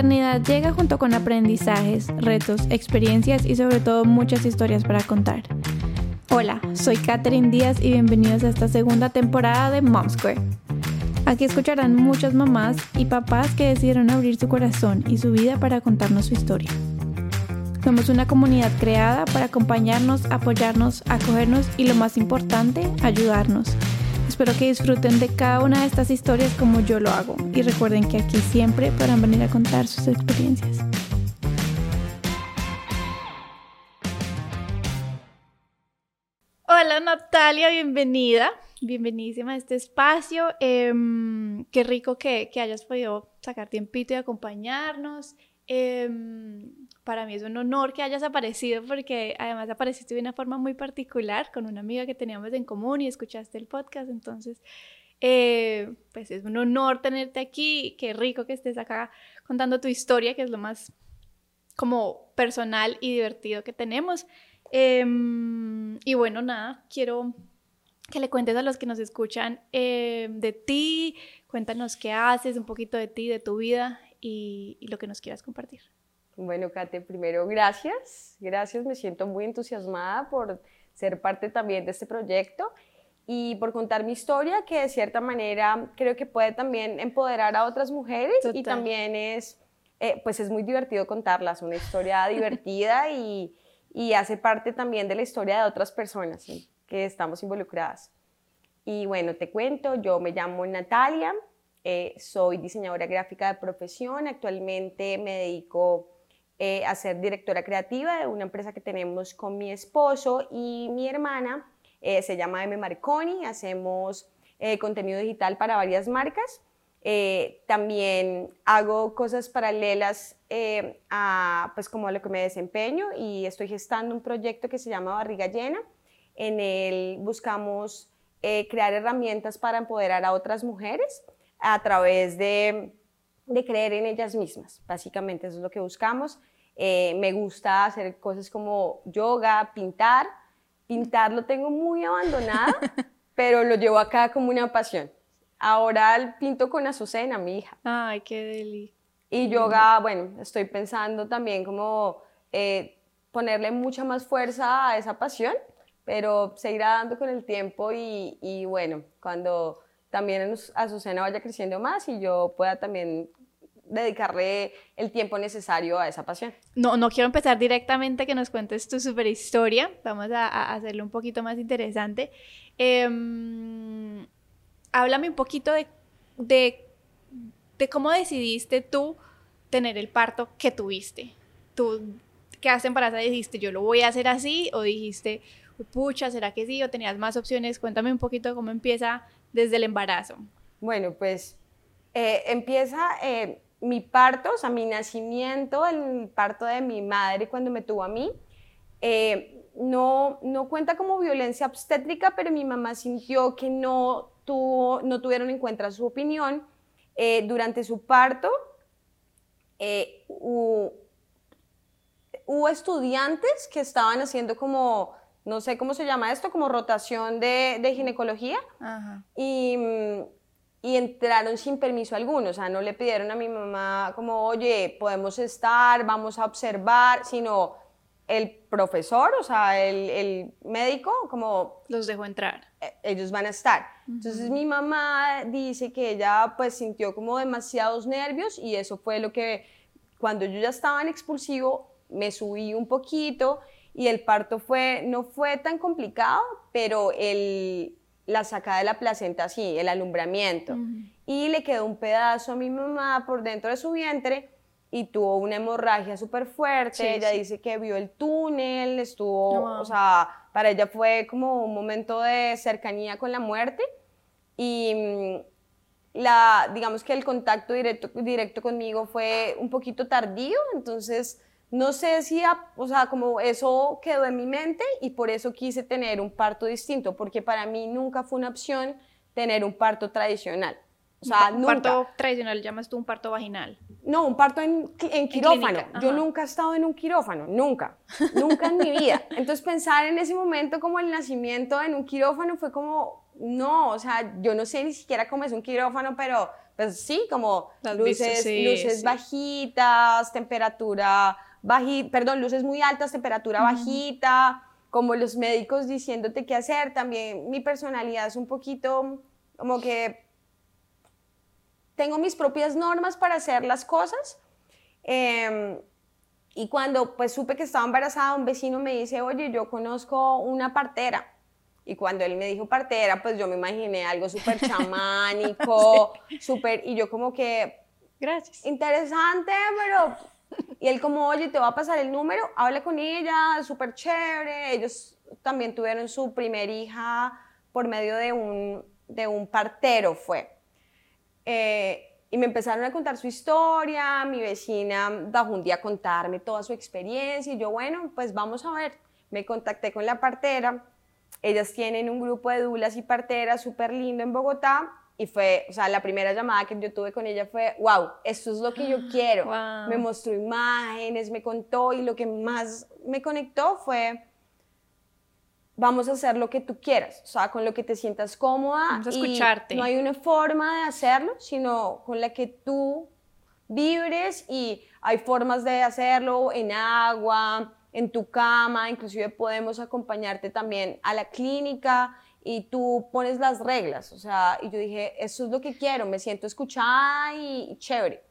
maternidad llega junto con aprendizajes, retos, experiencias y sobre todo muchas historias para contar. Hola, soy Katherine Díaz y bienvenidos a esta segunda temporada de Mom Square. Aquí escucharán muchas mamás y papás que decidieron abrir su corazón y su vida para contarnos su historia. Somos una comunidad creada para acompañarnos, apoyarnos, acogernos y lo más importante, ayudarnos. Espero que disfruten de cada una de estas historias como yo lo hago y recuerden que aquí siempre podrán venir a contar sus experiencias. Hola Natalia, bienvenida. Bienvenidísima a este espacio. Em, qué rico que, que, hayas podido sacar tiempito y acompañarnos. Em, para mí es un honor que hayas aparecido porque además apareciste de una forma muy particular con una amiga que teníamos en común y escuchaste el podcast. Entonces, eh, pues es un honor tenerte aquí. Qué rico que estés acá contando tu historia, que es lo más como personal y divertido que tenemos. Em, y bueno, nada, quiero que le cuentes a los que nos escuchan eh, de ti, cuéntanos qué haces, un poquito de ti, de tu vida y lo que nos quieras compartir. Bueno, Kate, primero gracias, gracias, me siento muy entusiasmada por ser parte también de este proyecto y por contar mi historia que de cierta manera creo que puede también empoderar a otras mujeres y también es, eh, pues es muy divertido contarlas, una historia divertida y, y, hace parte también de la historia de otras personas que estamos involucradas. Y bueno, te cuento, yo me llamo Natalia, eh, soy diseñadora gráfica de profesión, actualmente me dedico eh, a ser directora creativa de una empresa que tenemos con mi esposo y mi hermana. Eh, se llama M. Marconi, hacemos eh, contenido digital para varias marcas. también hago cosas paralelas a pues como a lo que me desempeño y estoy gestando un proyecto que se llama Barriga Llena. En el buscamos crear herramientas para empoderar a otras mujeres a través de, de creer en ellas mismas. Básicamente eso es lo que buscamos. Eh, me gusta hacer cosas como yoga, pintar. Pintar lo tengo muy abandonado, pero lo llevo acá como una pasión. Ahora pinto con Azucena, mi hija. Ay, qué deli. Y yoga, bueno, estoy pensando también como eh, ponerle mucha más fuerza a esa pasión, pero se irá dando con el tiempo y, y bueno, cuando también Azucena vaya creciendo más y yo pueda también dedicarle el tiempo necesario a esa pasión. No, no quiero empezar directamente que nos cuentes tu super historia, vamos a, a hacerlo un poquito más interesante. Em, háblame un poquito de, de, de, cómo decidiste tú tener el parto que tuviste. Tú quedaste embarazada y dijiste, yo lo voy a hacer así, o dijiste, pucha, ¿será que sí? O tenías más opciones. Cuéntame un poquito cómo empieza desde el embarazo. Bueno, pues eh, empieza... Eh, mi parto, o sea, mi nacimiento, el parto de mi madre cuando me tuvo a mí, eh, no, no cuenta como violencia obstétrica, pero mi mamá sintió que no, tuvo, no tuvieron en cuenta su opinión. Eh, durante su parto, eh, hubo, estudiantes que estaban haciendo como, no sé cómo se llama esto, como rotación de, de ginecología. Y mm, y entraron sin permiso alguno, o sea, no le pidieron a mi mamá como, oye, podemos estar, vamos a observar, sino el profesor, o sea, el, el médico, como... Los dejó entrar. E, ellos van a estar. Entonces mi mamá dice que ella pues sintió como demasiados nervios y eso fue lo que cuando yo ya estaba en expulsivo me subí un poquito y el parto fue, no fue tan complicado, pero el, la sacada de la placenta así, el alumbramiento. Y le quedó un pedazo a mi mamá por dentro de su vientre y tuvo una hemorragia súper fuerte. ella dice que vio el túnel, estuvo, o sea, para ella fue como un momento de cercanía con la muerte. Y mm, la, digamos que el contacto directo, directo conmigo fue un poquito tardío, entonces no sé si, o sea, como eso quedó en mi mente y por eso quise tener un parto distinto, porque para mí nunca fue una opción tener un parto tradicional. O sea, ¿Un parto tradicional llamas tú un parto vaginal? No, un parto en, en quirófano. Yo nunca he estado en un quirófano, nunca, nunca en mi vida. Entonces pensar en ese momento como el nacimiento en un quirófano fue como, no, o sea, yo no sé ni siquiera cómo es un quirófano, pero pues sí, como luces, luces bajitas, temperatura bajita, perdón, luces muy altas, temperatura bajita, como los médicos diciéndote qué hacer. También mi personalidad es un poquito como que tengo mis propias normas para hacer las cosas. Em, y cuando pues supe que estaba embarazada, un vecino me dice, oye, yo conozco una partera. Y cuando él me dijo partera, pues yo me imaginé algo súper chamánico, súper, y yo como que... Gracias. Interesante, pero... Y él como, oye, te va a pasar el número, hable con ella, súper chévere. Ellos también tuvieron su primer hija por medio de un, de un partero, fue. Eh, y me empezaron a contar su historia, mi vecina bajó un día a contarme toda su experiencia y yo, bueno, pues vamos a ver. Me contacté con la partera, ellas tienen un grupo de dulas y parteras súper lindo en Bogotá y fue, o sea, la primera llamada que yo tuve con ella fue, wow, esto es lo que yo quiero. Me mostró imágenes, me contó y lo que más me conectó fue vamos a hacer lo que tú quieras, o sea, con lo que te sientas cómoda. Vamos a escucharte. no hay una forma de hacerlo, sino con la que tú vibres y hay formas de hacerlo en agua, en tu cama, inclusive podemos acompañarte también a la clínica y tú pones las reglas, o sea, y yo dije, eso es lo que quiero, me siento escuchada y, chévere.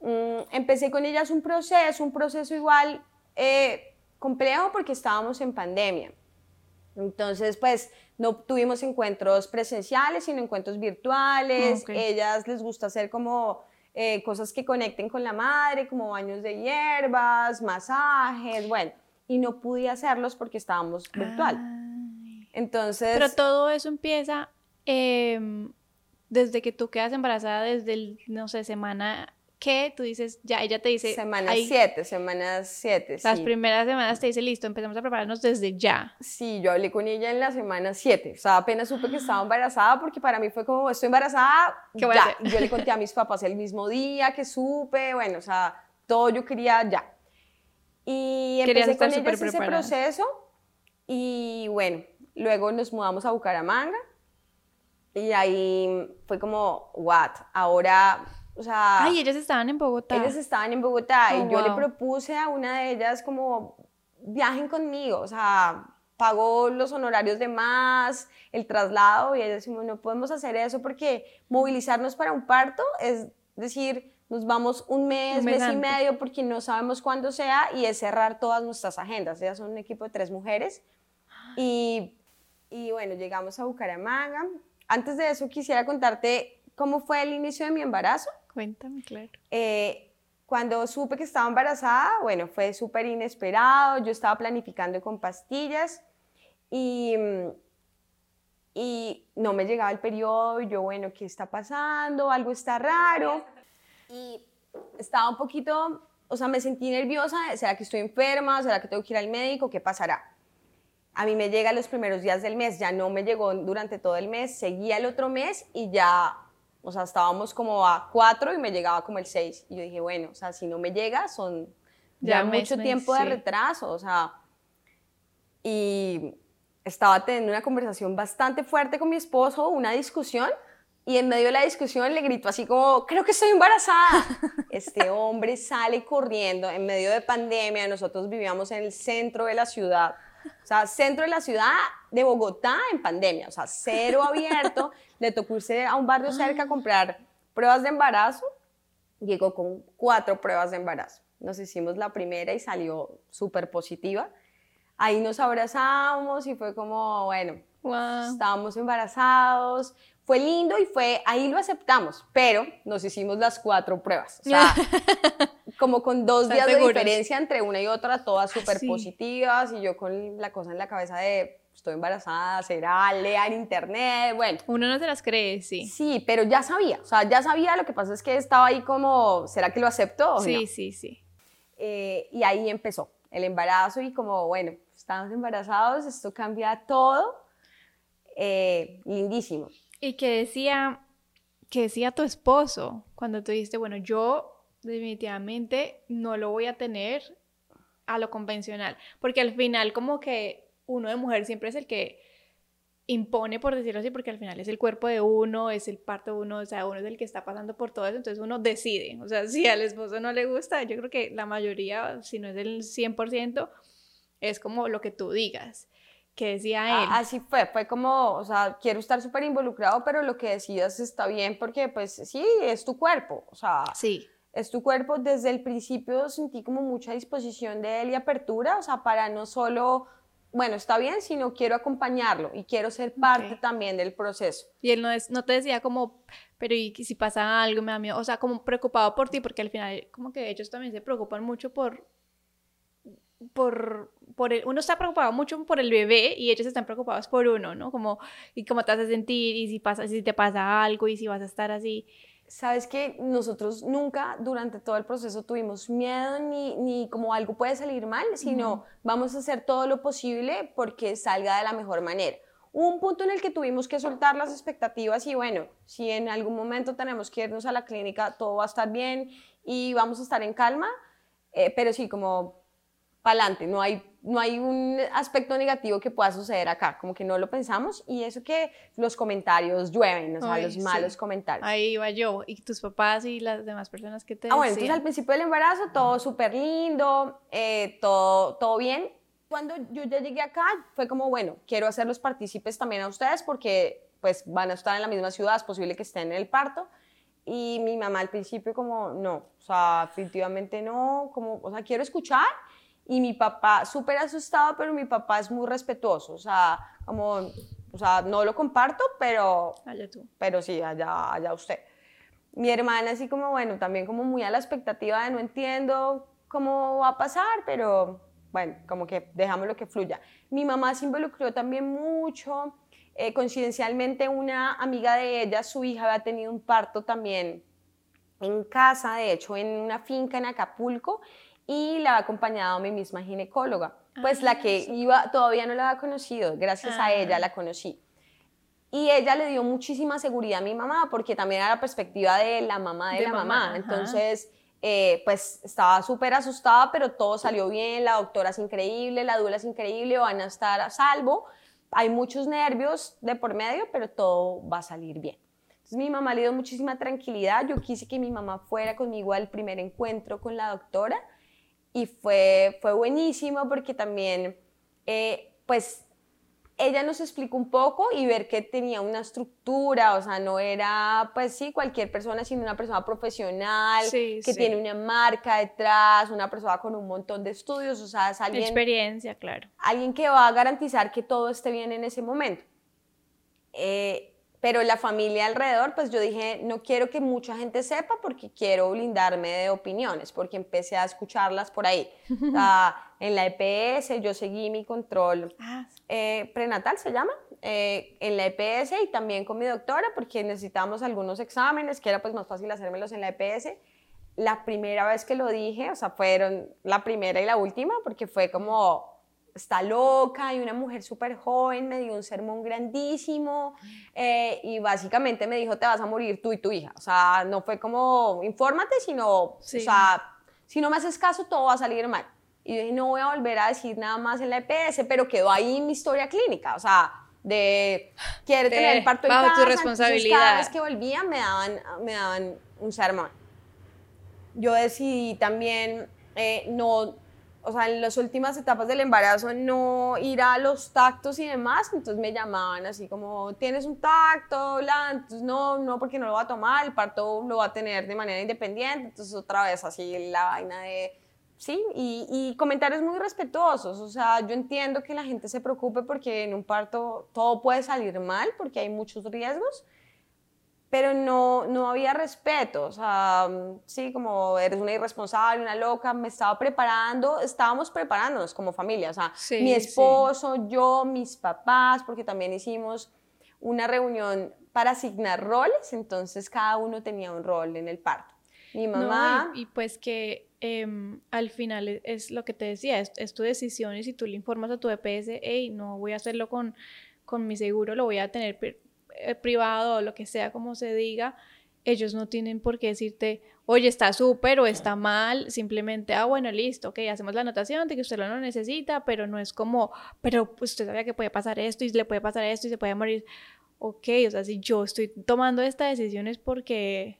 Mm, empecé con ellas un proceso, un proceso igual eh, complejo porque estábamos en pandemia. Entonces, pues no tuvimos encuentros presenciales, sino encuentros virtuales. Ellas les gusta hacer como eh, cosas que conecten con la madre, como baños de hierbas, masajes, bueno, y no pude hacerlos porque estábamos virtual. Entonces... Pero todo eso empieza em, desde que tú quedas embarazada, desde el, no sé, semana que tú dices, ya, ella te dice... Semanas 7, semanas 7. Las primeras semanas te dice, listo, empezamos a prepararnos desde ya. Sí, yo hablé con ella en la semana 7. O sea, apenas supe que estaba embarazada porque para mí fue como, estoy embarazada, ¿Qué voy ya. yo le conté a mis papás el mismo día que supe, bueno, o sea, todo yo quería ya. Y empecé con ellas ese proceso y bueno, luego nos mudamos a Bucaramanga y ahí fue como, what, ahora o sea... Ay, ellas estaban en Bogotá. Ellas estaban en Bogotá y oh, yo le propuse a una de ellas como, viajen conmigo, o sea, pagó los honorarios de más, el traslado y ellas decimos, no podemos hacer eso porque movilizarnos para un parto es decir, nos vamos un mes, mes, y medio porque no sabemos cuándo sea y es cerrar todas nuestras agendas. Ellas son un equipo de tres mujeres y, y bueno, llegamos a Bucaramanga. Antes de eso quisiera contarte cómo fue el inicio de mi embarazo. Cuéntame, claro. Eh, cuando supe que estaba embarazada, bueno, fue súper inesperado, yo estaba planificando con pastillas y, y no me llegaba el periodo, y yo, bueno, ¿qué está pasando? Algo está raro. Y estaba un poquito, o sea, me sentí nerviosa, ¿será que estoy enferma? ¿Será que tengo que ir al médico? ¿Qué pasará? A mí me llega los primeros días del mes, ya no me llegó durante todo el mes, seguía el otro mes y ya o sea, estábamos como a cuatro y me llegaba como el seis. Y yo dije, bueno, o sea, si no me llega, son ya, mucho tiempo de retraso, o sea. Y estaba teniendo una conversación bastante fuerte con mi esposo, una discusión, y en medio de la discusión le grito así como, creo que estoy embarazada. Este hombre sale corriendo en medio de pandemia, nosotros vivíamos en el centro de la ciudad, o sea, centro de la ciudad de Bogotá en pandemia, o sea, cero abierto. Le tocó irse a un barrio cerca a comprar pruebas de embarazo. Llegó con cuatro pruebas de embarazo. Nos hicimos la primera y salió súper positiva. Ahí nos abrazamos y fue como, bueno, estábamos embarazados. Fue lindo y fue, ahí lo aceptamos, pero nos hicimos las cuatro pruebas. O sea, como con dos días de diferencia entre una y otra, todas súper positivas y yo con la cosa en la cabeza de estoy embarazada, será, lea en internet, bueno. Uno no se las cree, sí. Sí, pero ya sabía, o sea, ya sabía, lo que pasa es que estaba ahí como, ¿será que lo aceptó? sí, sí, sí. Eh, y ahí empezó el embarazo y como, bueno, estamos embarazados, esto cambia todo, eh, lindísimo. ¿Y qué decía, qué decía tu esposo cuando tú dijiste, bueno, yo definitivamente no lo voy a tener a lo convencional, porque al final como que uno de mujer siempre es el que impone, por decirlo así, porque al final es el cuerpo de uno, es el parto de uno, o sea, uno es el que está pasando por todo eso, entonces uno decide, o sea, si al esposo no le gusta, yo creo que la mayoría, si no es el 100%, es como lo que tú digas que decía él. Así fue, fue como, o sea, quiero estar súper involucrado, pero lo que decidas está bien porque pues sí, es tu cuerpo, o sea, sí. Es tu cuerpo. Desde el principio sentí como mucha disposición de él y apertura, o sea, para no solo, bueno, está bien, sino quiero acompañarlo y quiero ser parte también del proceso. Y él no, es, no te decía como, pero ¿y si pasa algo? Me da miedo, o sea, como preocupado por ti, porque al final como que ellos también se preocupan mucho por por, por el, uno está preocupado mucho por el bebé y ellos están preocupados por uno, ¿no? Como, y cómo te vas a sentir, y si, pasa, si te pasa algo, y si vas a estar así. Sabes que nosotros nunca durante todo el proceso tuvimos miedo ni, ni como algo puede salir mal, sino vamos a hacer todo lo posible porque salga de la mejor manera. Hubo un punto en el que tuvimos que soltar las expectativas y bueno, si en algún momento tenemos que irnos a la clínica, todo va a estar bien y vamos a estar en calma, eh, pero sí, como para adelante, no hay, no hay un aspecto negativo que pueda suceder acá, como que no lo pensamos y eso que los comentarios llueven, o sea, los malos comentarios. Ahí iba yo, y tus papás y las demás personas que te Ah, bueno, entonces al principio del embarazo todo súper lindo, eh, todo, todo bien. Cuando yo ya llegué acá fue como, bueno, quiero hacerlos partícipes también a ustedes porque pues van a estar en la misma ciudad, es posible que estén en el parto. Y mi mamá al principio como, no, o sea, definitivamente no, como, o sea, quiero escuchar y mi papá, súper asustado, pero mi papá es muy respetuoso, o sea, como, o sea, no lo comparto, pero, allá tú. pero sí, allá, allá usted. Mi hermana así como, bueno, también como muy a la expectativa de no entiendo cómo va a pasar, pero bueno, como que dejamos lo que fluya. Mi mamá se involucró también mucho, eh, coincidencialmente una amiga de ella, su hija había tenido un parto también en casa, de hecho, en una finca en Acapulco, y la ha acompañado mi misma ginecóloga. Pues la que ah, iba, todavía no la había conocido, gracias a ella la conocí. Y ella le dio muchísima seguridad a mi mamá, porque también era la perspectiva de la mamá de, la mamá. Entonces, eh, pues estaba súper asustada, pero todo salió bien, la doctora es increíble, la dula es increíble, van a estar a salvo. Hay muchos nervios de por medio, pero todo va a salir bien. Entonces mi mamá le dio muchísima tranquilidad. Yo quise que mi mamá fuera conmigo al primer encuentro con la doctora y fue, fue buenísimo porque también, eh, pues, ella nos explicó un poco y ver que tenía una estructura, o sea, no era, pues sí, cualquier persona, sino una persona profesional, que tiene una marca detrás, una persona con un montón de estudios, o sea, es alguien... Experiencia, claro. Alguien que va a garantizar que todo esté bien en ese momento. Eh, pero la familia alrededor, pues yo dije, no quiero que mucha gente sepa porque quiero blindarme de opiniones, porque empecé a escucharlas por ahí. en la EPS yo seguí mi control ah, eh, prenatal, se llama, eh, en la EPS y también con mi doctora porque necesitamos algunos exámenes, que era pues más fácil hacérmelos en la EPS. La primera vez que lo dije, o sea, fueron la primera y la última, porque fue como, está loca y una mujer súper joven me dio un sermón grandísimo eh, y básicamente me dijo, te vas a morir tú y tu hija. O sea, no fue como, infórmate, sino, o sea, si no me haces caso, todo va a salir mal. Y yo dije, no voy a volver a decir nada más en la EPS, pero quedó ahí mi historia clínica, o sea, de, quiere tener el parto en casa. tu responsabilidad. cada vez que volvía me daban, me daban un sermón. Yo decidí también eh, no o sea, en las últimas etapas del embarazo no ir a los tactos y demás, entonces me llamaban así como, ¿tienes un tacto? Bla? Entonces no, no, porque no lo va a tomar, el parto lo va a tener de manera independiente, entonces otra vez así la vaina de, sí, y, y comentarios muy respetuosos, o sea, yo entiendo que la gente se preocupe porque en un parto todo puede salir mal, porque hay muchos riesgos, pero no, no había respeto, o sea, sí, como eres una irresponsable, una loca, me estaba preparando, estábamos preparándonos como familia, o sea, mi esposo, yo, mis papás, porque también hicimos una reunión para asignar roles, entonces cada uno tenía un rol en el parto. Mi mamá... y, pues que em, al final es, lo que te decía, es, tu decisión y si tú le informas a tu EPS, hey, no voy a hacerlo con, con mi seguro, lo voy a tener eh, privado o lo que sea como se diga, ellos no tienen por qué decirte, oye, está súper o está mal, simplemente, ah, bueno, listo, ok, hacemos la anotación de que usted lo necesita, pero no es como, pero usted sabía que puede pasar esto y le puede pasar esto y se puede morir. Ok, o sea, si yo estoy tomando esta decisión es porque,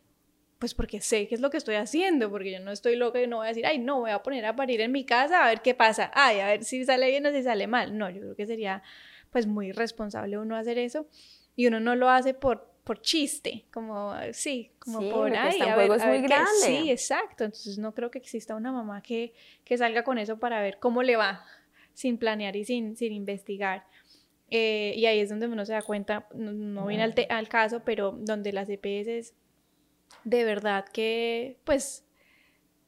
pues porque sé qué es lo que estoy haciendo, porque yo no estoy loca y no voy a decir, ay, no, voy a poner a parir en mi casa a ver qué pasa, ay, a ver si sale bien o si sale mal. No, yo creo que sería pues muy irresponsable uno hacer eso y uno no lo hace por por chiste, como sí, como por ahí. ver, es muy grande. sí, exacto. Entonces no creo que exista una mamá que, que, salga con eso para ver cómo le va, sin planear y sin, sin investigar. Eh, y ahí es donde uno se da cuenta, no, viene al, al, caso, pero donde las EPS de verdad que, pues,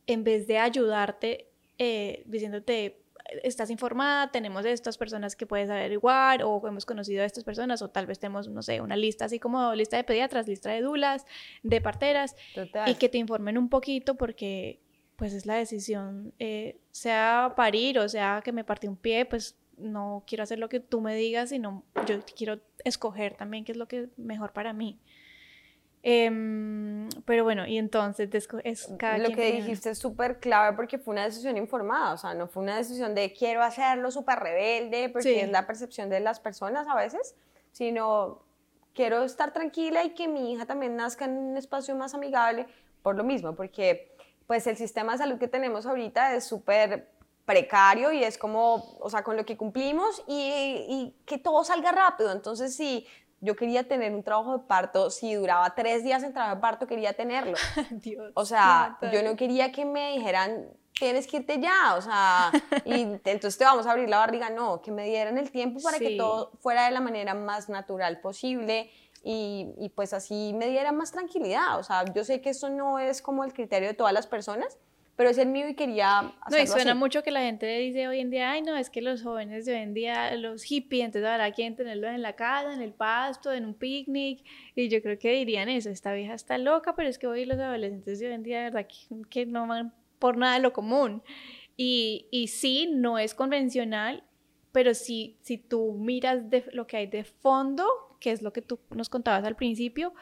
en vez de ayudarte, eh, diciéndote, estás informada, tenemos estas personas que puedes averiguar o hemos conocido a estas personas o tal vez tenemos, no sé, una lista así como lista de pediatras, lista de dulas, de parteras y que te informen un poquito porque pues es la decisión, eh, sea parir o sea que me partí un pie, pues no quiero hacer lo que tú me digas, sino yo quiero escoger también qué es lo que es mejor para mí. Em, pero bueno, y entonces es cada Lo que dijiste es súper clave porque fue una decisión informada, o sea, no fue una decisión de quiero hacerlo súper rebelde, porque es la percepción de las personas a veces, sino quiero estar tranquila y que mi hija también nazca en un espacio más amigable por lo mismo, porque pues el sistema de salud que tenemos ahorita es súper precario y es como, o sea, con lo que cumplimos y, y, que todo salga rápido. Entonces, si yo quería tener un trabajo de parto, si duraba tres días en trabajo de parto, quería tenerlo. Dios, o sea, yo no quería que me dijeran, tienes que irte ya, o sea, y entonces te vamos a abrir la barriga, no, que me dieran el tiempo para que todo fuera de la manera más natural posible. Y, y, pues así me diera más tranquilidad. O sea, yo sé que eso no es como el criterio de todas las personas, pero es el mío y quería hacerlo No, y suena mucho que la gente dice hoy en día, ay, no, es que los jóvenes de hoy en día, los hippies, entonces ahora quieren tenerlo en la casa, en el pasto, en un picnic, y yo creo que dirían eso, esta vieja está loca, pero es que hoy los adolescentes de hoy en día, de verdad, que, no van por nada de lo común. Y, y sí, no es convencional, pero sí, si tú miras de lo que hay de fondo, que es lo que tú nos contabas al principio,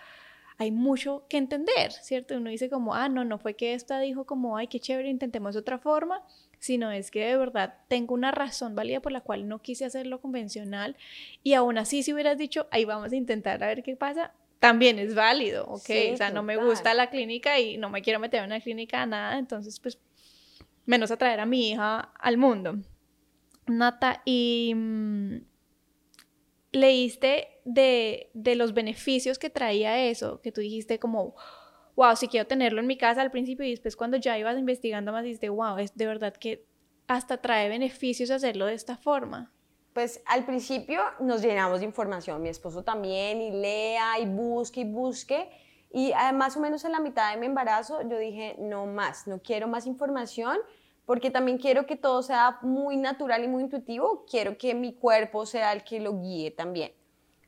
hay mucho que entender, ¿cierto? Uno dice como, ah, no, no fue que esta dijo como, ay, qué chévere, intentemos otra forma, sino es que de verdad tengo una razón válida por la cual no quise hacerlo convencional y aún así si hubieras dicho, ahí vamos a intentar a ver qué pasa, también es válido, ¿ok? o sea, no me gusta la clínica y no me quiero meter en una clínica, nada, entonces pues menos atraer a mi hija al mundo. Nata, y mm, leíste de, los beneficios que traía eso, que tú dijiste como, wow, si quiero tenerlo en mi casa al principio y después cuando ya ibas investigando más dijiste, wow, es de verdad que hasta trae beneficios hacerlo de esta forma. Pues al principio nos llenamos de información, mi esposo también, y lea, y busque, y busque. Y más o menos en la mitad de mi embarazo yo dije, no más, no quiero más información, porque también quiero que todo sea muy natural y muy intuitivo, quiero que mi cuerpo sea el que lo guíe también.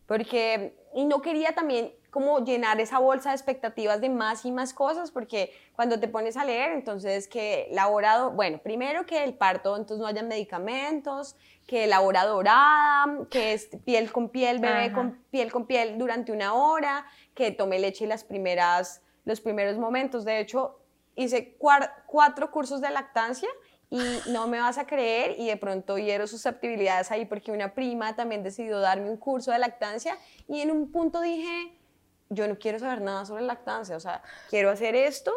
Porque, y no quería también como llenar esa bolsa de expectativas de más y más cosas, porque cuando te pones a leer, entonces que la hora, bueno, primero que el parto, entonces no haya medicamentos, que la hora dorada, que es piel con piel, bebé con piel con piel durante una hora, que tome leche las primeras, los primeros momentos. De hecho, hice cuatro cursos de lactancia y no me vas a creer y de pronto hiero susceptibilidades ahí porque una prima también decidió darme un curso de lactancia y en un punto dije, yo no quiero saber nada sobre lactancia, o sea, quiero hacer esto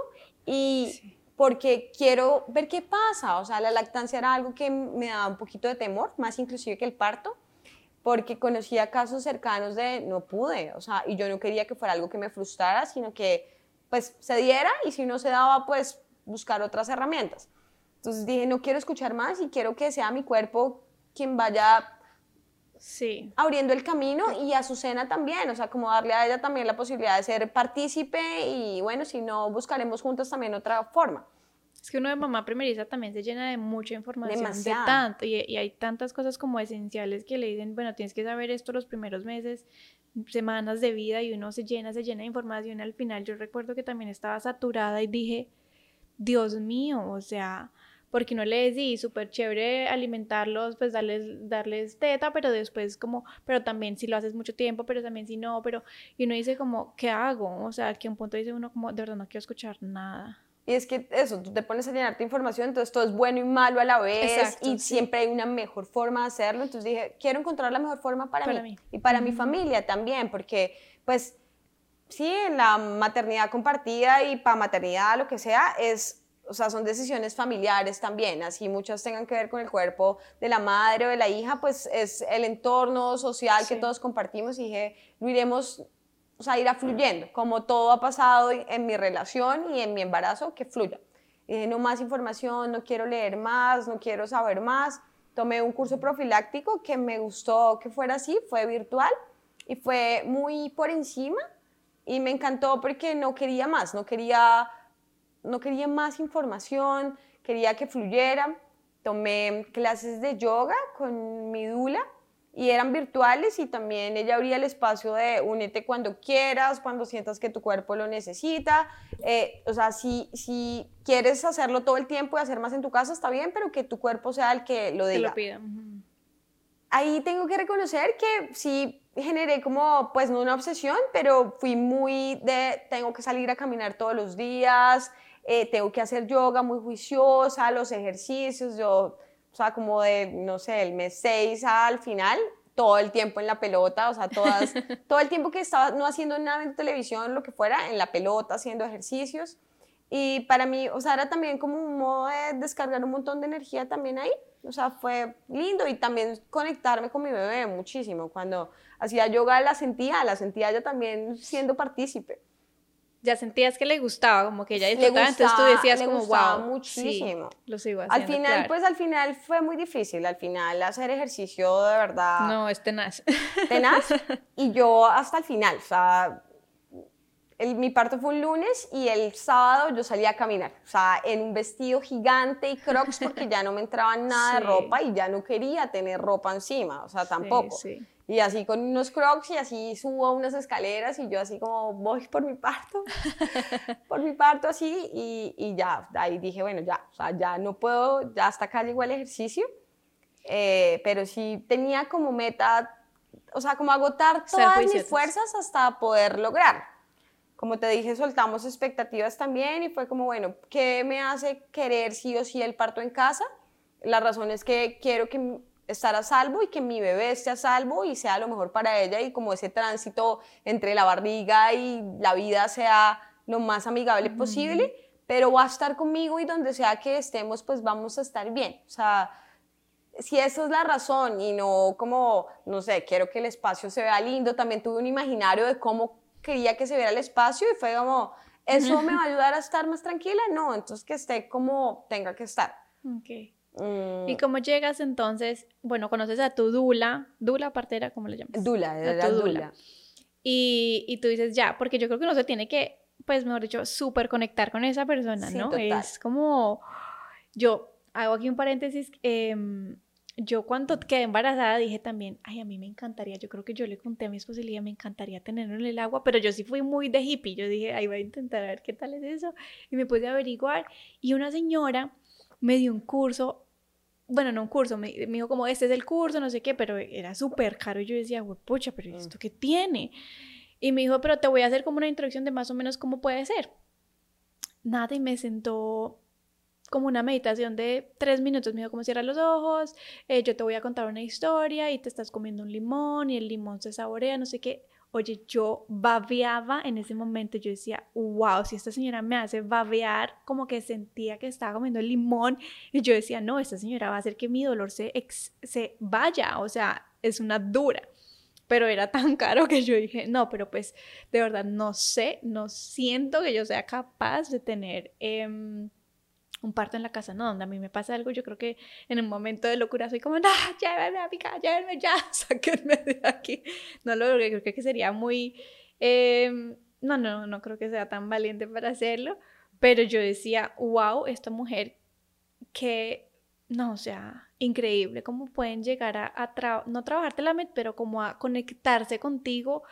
y porque quiero ver qué pasa, o sea, la lactancia era algo que me daba un poquito de temor, más inclusive que el parto, porque conocía casos cercanos de no pude, o sea, y yo no quería que fuera algo que me frustrara, sino que pues se diera y si no se daba, pues buscar otras herramientas. Entonces dije, no quiero escuchar más y quiero que sea mi cuerpo quien vaya sí. abriendo el camino y a Susana también, o sea, como darle a ella también la posibilidad de ser partícipe y bueno, si no, buscaremos juntos también otra forma. Es que uno de mamá primeriza también se llena de mucha información, de tanto, y, y, hay tantas cosas como esenciales que le dicen, bueno, tienes que saber esto los primeros meses, semanas de vida y uno se llena, se llena de información. Al final yo recuerdo que también estaba saturada y dije, Dios mío, o sea, porque uno le sí, súper chévere alimentarlos, pues darles, darles teta, pero después como, pero también si lo haces mucho tiempo, pero también si no, pero, y uno dice como, ¿qué hago? O sea, que un punto dice uno como, de verdad no quiero escuchar nada. Y es que eso, tú te pones a llenarte información, entonces todo es bueno y malo a la vez y siempre hay una mejor forma de hacerlo. Entonces dije, quiero encontrar la mejor forma para, mí, y para mi familia también, porque pues sí, en la maternidad compartida y para maternidad, lo que sea, es, o sea, son decisiones familiares también, así muchas tengan que ver con el cuerpo de la madre o de la hija, pues es el entorno social que todos compartimos. Y dije, lo iremos o sea, irá fluyendo, como todo ha pasado en mi relación y en mi embarazo, que fluya. Eh, no más información, no quiero leer más, no quiero saber más. Tomé un curso profiláctico que me gustó que fuera así, fue virtual y fue muy por encima y me encantó porque no quería más, no quería, no quería más información, quería que fluyera. Tomé clases de yoga con mi dula y eran virtuales y también ella abría el espacio de únete cuando quieras, cuando sientas que tu cuerpo lo necesita. Eh, o sea, si, si quieres hacerlo todo el tiempo y hacer más en tu casa, está bien, pero que tu cuerpo sea el que lo diga. lo pida. Ahí tengo que reconocer que sí generé como, pues no una obsesión, pero fui muy de, tengo que salir a caminar todos los días, eh, tengo que hacer yoga muy juiciosa, los ejercicios, yo o sea, como de, no sé, el mes 6 al final, todo el tiempo en la pelota, o sea, todas, todo el tiempo que estaba no haciendo nada en televisión, lo que fuera, en la pelota, haciendo ejercicios. Y para mí, o sea, era también como un modo de descargar un montón de energía también ahí. O sea, fue lindo y también conectarme con mi bebé muchísimo. Cuando hacía yoga la sentía, la sentía yo también siendo partícipe ya sentías que le gustaba, como que ella disfrutaba, entonces tú decías como, wow, muchísimo. lo sigo haciendo, Al final, pues al final fue muy difícil, al final hacer ejercicio de verdad. No, es tenaz. Tenaz, y yo hasta el final, o sea, el, mi parto fue un lunes y el sábado yo salí a caminar, o sea, en un vestido gigante y crocs porque ya no me entraba nada de ropa y ya no quería tener ropa encima, o sea, tampoco. Sí, y así con unos crocs y así subo unas escaleras y yo así como voy por mi parto, por mi parto así y, y, ya, ahí dije, bueno, ya, o sea, ya no puedo, ya hasta acá llegó el ejercicio, eh, pero sí tenía como meta, o sea, como agotar todas mis fuerzas hasta poder lograr. Como te dije, soltamos expectativas también y fue como, bueno, ¿qué me hace querer sí o sí el parto en casa? La razón es que quiero que estar a salvo y que mi bebé esté a salvo y sea lo mejor para ella y como ese tránsito entre la barriga y la vida sea lo más amigable posible, pero va a estar conmigo y donde sea que estemos, pues vamos a estar bien. O sea, si esa es la razón y no como, no sé, quiero que el espacio se vea lindo, también tuve un imaginario de cómo quería que se viera el espacio y fue como, ¿eso me va a ayudar a estar más tranquila? No, entonces que esté como tenga que estar. Okay. ¿Y mm. cómo llegas entonces? Bueno, conoces a tu dula, dula partera, ¿cómo le llamas? Dula, a tu dula. Y, y, tú dices, ya, porque yo creo que uno se tiene que, pues, mejor dicho, súper conectar con esa persona, ¿no? Es como, yo hago aquí un paréntesis, em, yo cuando quedé embarazada dije también, ay, a mí me encantaría, yo creo que yo le conté a mi esposa y me encantaría tenerlo en el agua, pero yo sí fui muy de hippie, yo dije, ay, voy a intentar a ver qué tal es eso, y me puse a averiguar, y una señora me dio un curso bueno, no un curso, me, dijo como, este es el curso, no sé qué, pero era súper caro. Y yo decía, pucha, pero ¿esto mm. qué tiene? Y me dijo, pero te voy a hacer como una introducción de más o menos cómo puede ser. Nada, y me sentó como una meditación de tres minutos. Me dijo, como cierra los ojos, eh, yo te voy a contar una historia y te estás comiendo un limón y el limón se saborea, no sé qué. Oye, yo babeaba en ese momento, yo decía, wow, si esta señora me hace babear, como que sentía que estaba comiendo limón, y yo decía, no, esta señora va a hacer que mi dolor se, se vaya, o sea, es una dura. Pero era tan caro que yo dije, no, pero pues de verdad no sé, no siento que yo sea capaz de tener... Em, un parto en la casa, no, donde a mí me pasa algo, yo creo que en un momento de locura soy como, no, llévenme a mi casa, llévenme ya, sáquenme de aquí. No lo creo que sería muy, em, no, no, no creo que sea tan valiente para hacerlo, pero yo decía, wow, esta mujer que, no, o sea, increíble, cómo pueden llegar a, a no trabajarte la mente, pero como a conectarse contigo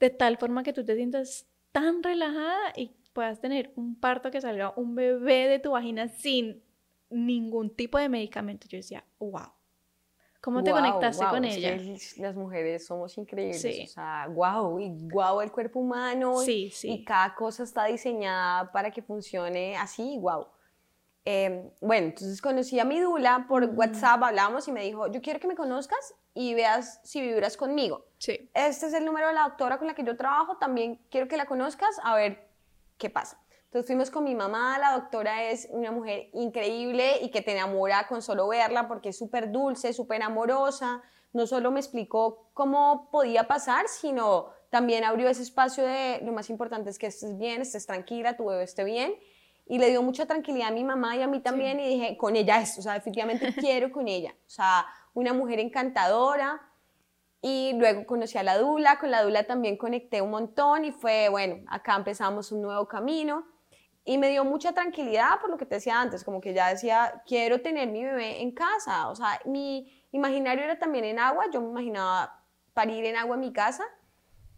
de tal forma que tú te sientas tan relajada y puedas tener un parto que salga un bebé de tu vagina sin ningún tipo de medicamento. Yo decía, wow. ¿Cómo te conectaste con ella? las mujeres somos increíbles. O sea, wow, y wow el cuerpo humano. Sí, sí. Y cada cosa está diseñada para que funcione así, wow. Em, bueno, entonces conocí a mi Dula por WhatsApp, hablamos y me dijo, yo quiero que me conozcas y veas si vibras conmigo. Sí. Este es el número de la doctora con la que yo trabajo, también quiero que la conozcas, a ver qué pasa. Entonces fuimos con mi mamá, la doctora es una mujer increíble y que te enamora con solo verla porque es súper dulce, súper amorosa. No solo me explicó cómo podía pasar, sino también abrió ese espacio de lo más importante es que estés bien, estés tranquila, tu bebé esté bien y le dio mucha tranquilidad a mi mamá y a mí también y dije, con ella es, o sea, definitivamente quiero con ella, o sea, una mujer encantadora y luego conocí a la Dula, con la Dula también conecté un montón y fue, bueno, acá empezamos un nuevo camino y me dio mucha tranquilidad por lo que te decía antes, como que ya decía, quiero tener mi bebé en casa, o sea, mi imaginario era también en agua, yo me imaginaba parir en agua en mi casa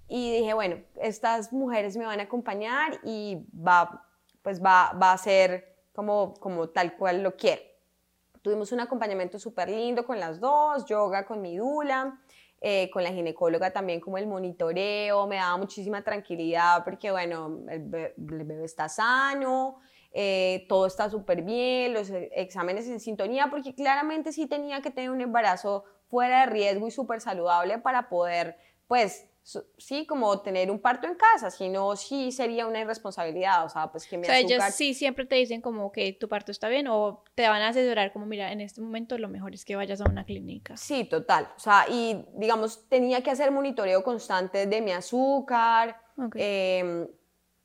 y dije, bueno, estas mujeres me van a acompañar y va pues va, va a ser como, como tal cual lo quiero. Tuvimos un acompañamiento súper lindo con las dos, yoga con mi dula, eh, con la ginecóloga también como el monitoreo, me daba muchísima tranquilidad porque bueno, el, bebé, está sano, eh, todo está súper bien, los exámenes en sintonía, porque claramente sí tenía que tener un embarazo fuera de riesgo y súper saludable para poder pues sí, como tener un parto en casa, si no, sí sería una irresponsabilidad, o sea, pues que me O sea, ellos sí siempre te dicen como que tu parto está bien o te van a asesorar como, mira, en este momento lo mejor es que vayas a una clínica. Sí, total, o sea, y digamos, tenía que hacer monitoreo constante de mi azúcar, em,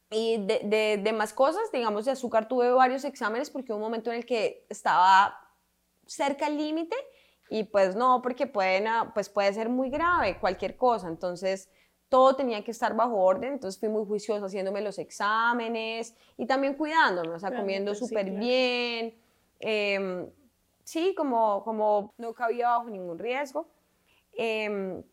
y de, de, de, más cosas, digamos, de azúcar tuve varios exámenes porque hubo un momento en el que estaba cerca al límite y pues no, porque pueden, pues puede ser muy grave cualquier cosa, entonces todo tenía que estar bajo orden, entonces fui muy juiciosa haciéndome los exámenes y también cuidándome, o sea, comiendo súper bien, em, sí, como, como no cabía bajo ningún riesgo. Em,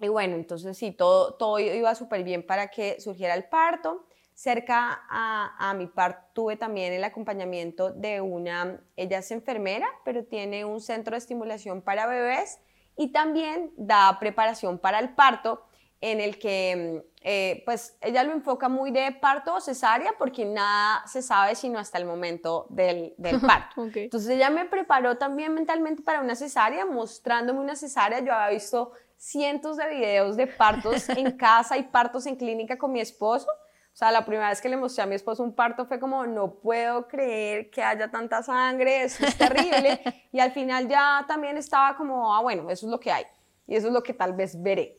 y bueno, entonces sí, todo, todo iba súper bien para que surgiera el parto. Cerca a, mi par tuve también el acompañamiento de una, ella es enfermera, pero tiene un centro de estimulación para bebés y también da preparación para el parto en el que eh, pues ella lo enfoca muy de parto o cesárea porque nada se sabe sino hasta el momento del, del parto. Entonces ella me preparó también mentalmente para una cesárea, mostrándome una cesárea. Yo había visto cientos de videos de partos en casa y partos en clínica con mi esposo o sea, la primera vez que le mostré a mi esposo un parto fue como, no puedo creer que haya tanta sangre, eso es terrible. y al final ya también estaba como, ah, bueno, eso es lo que hay. Y eso es lo que tal vez veré.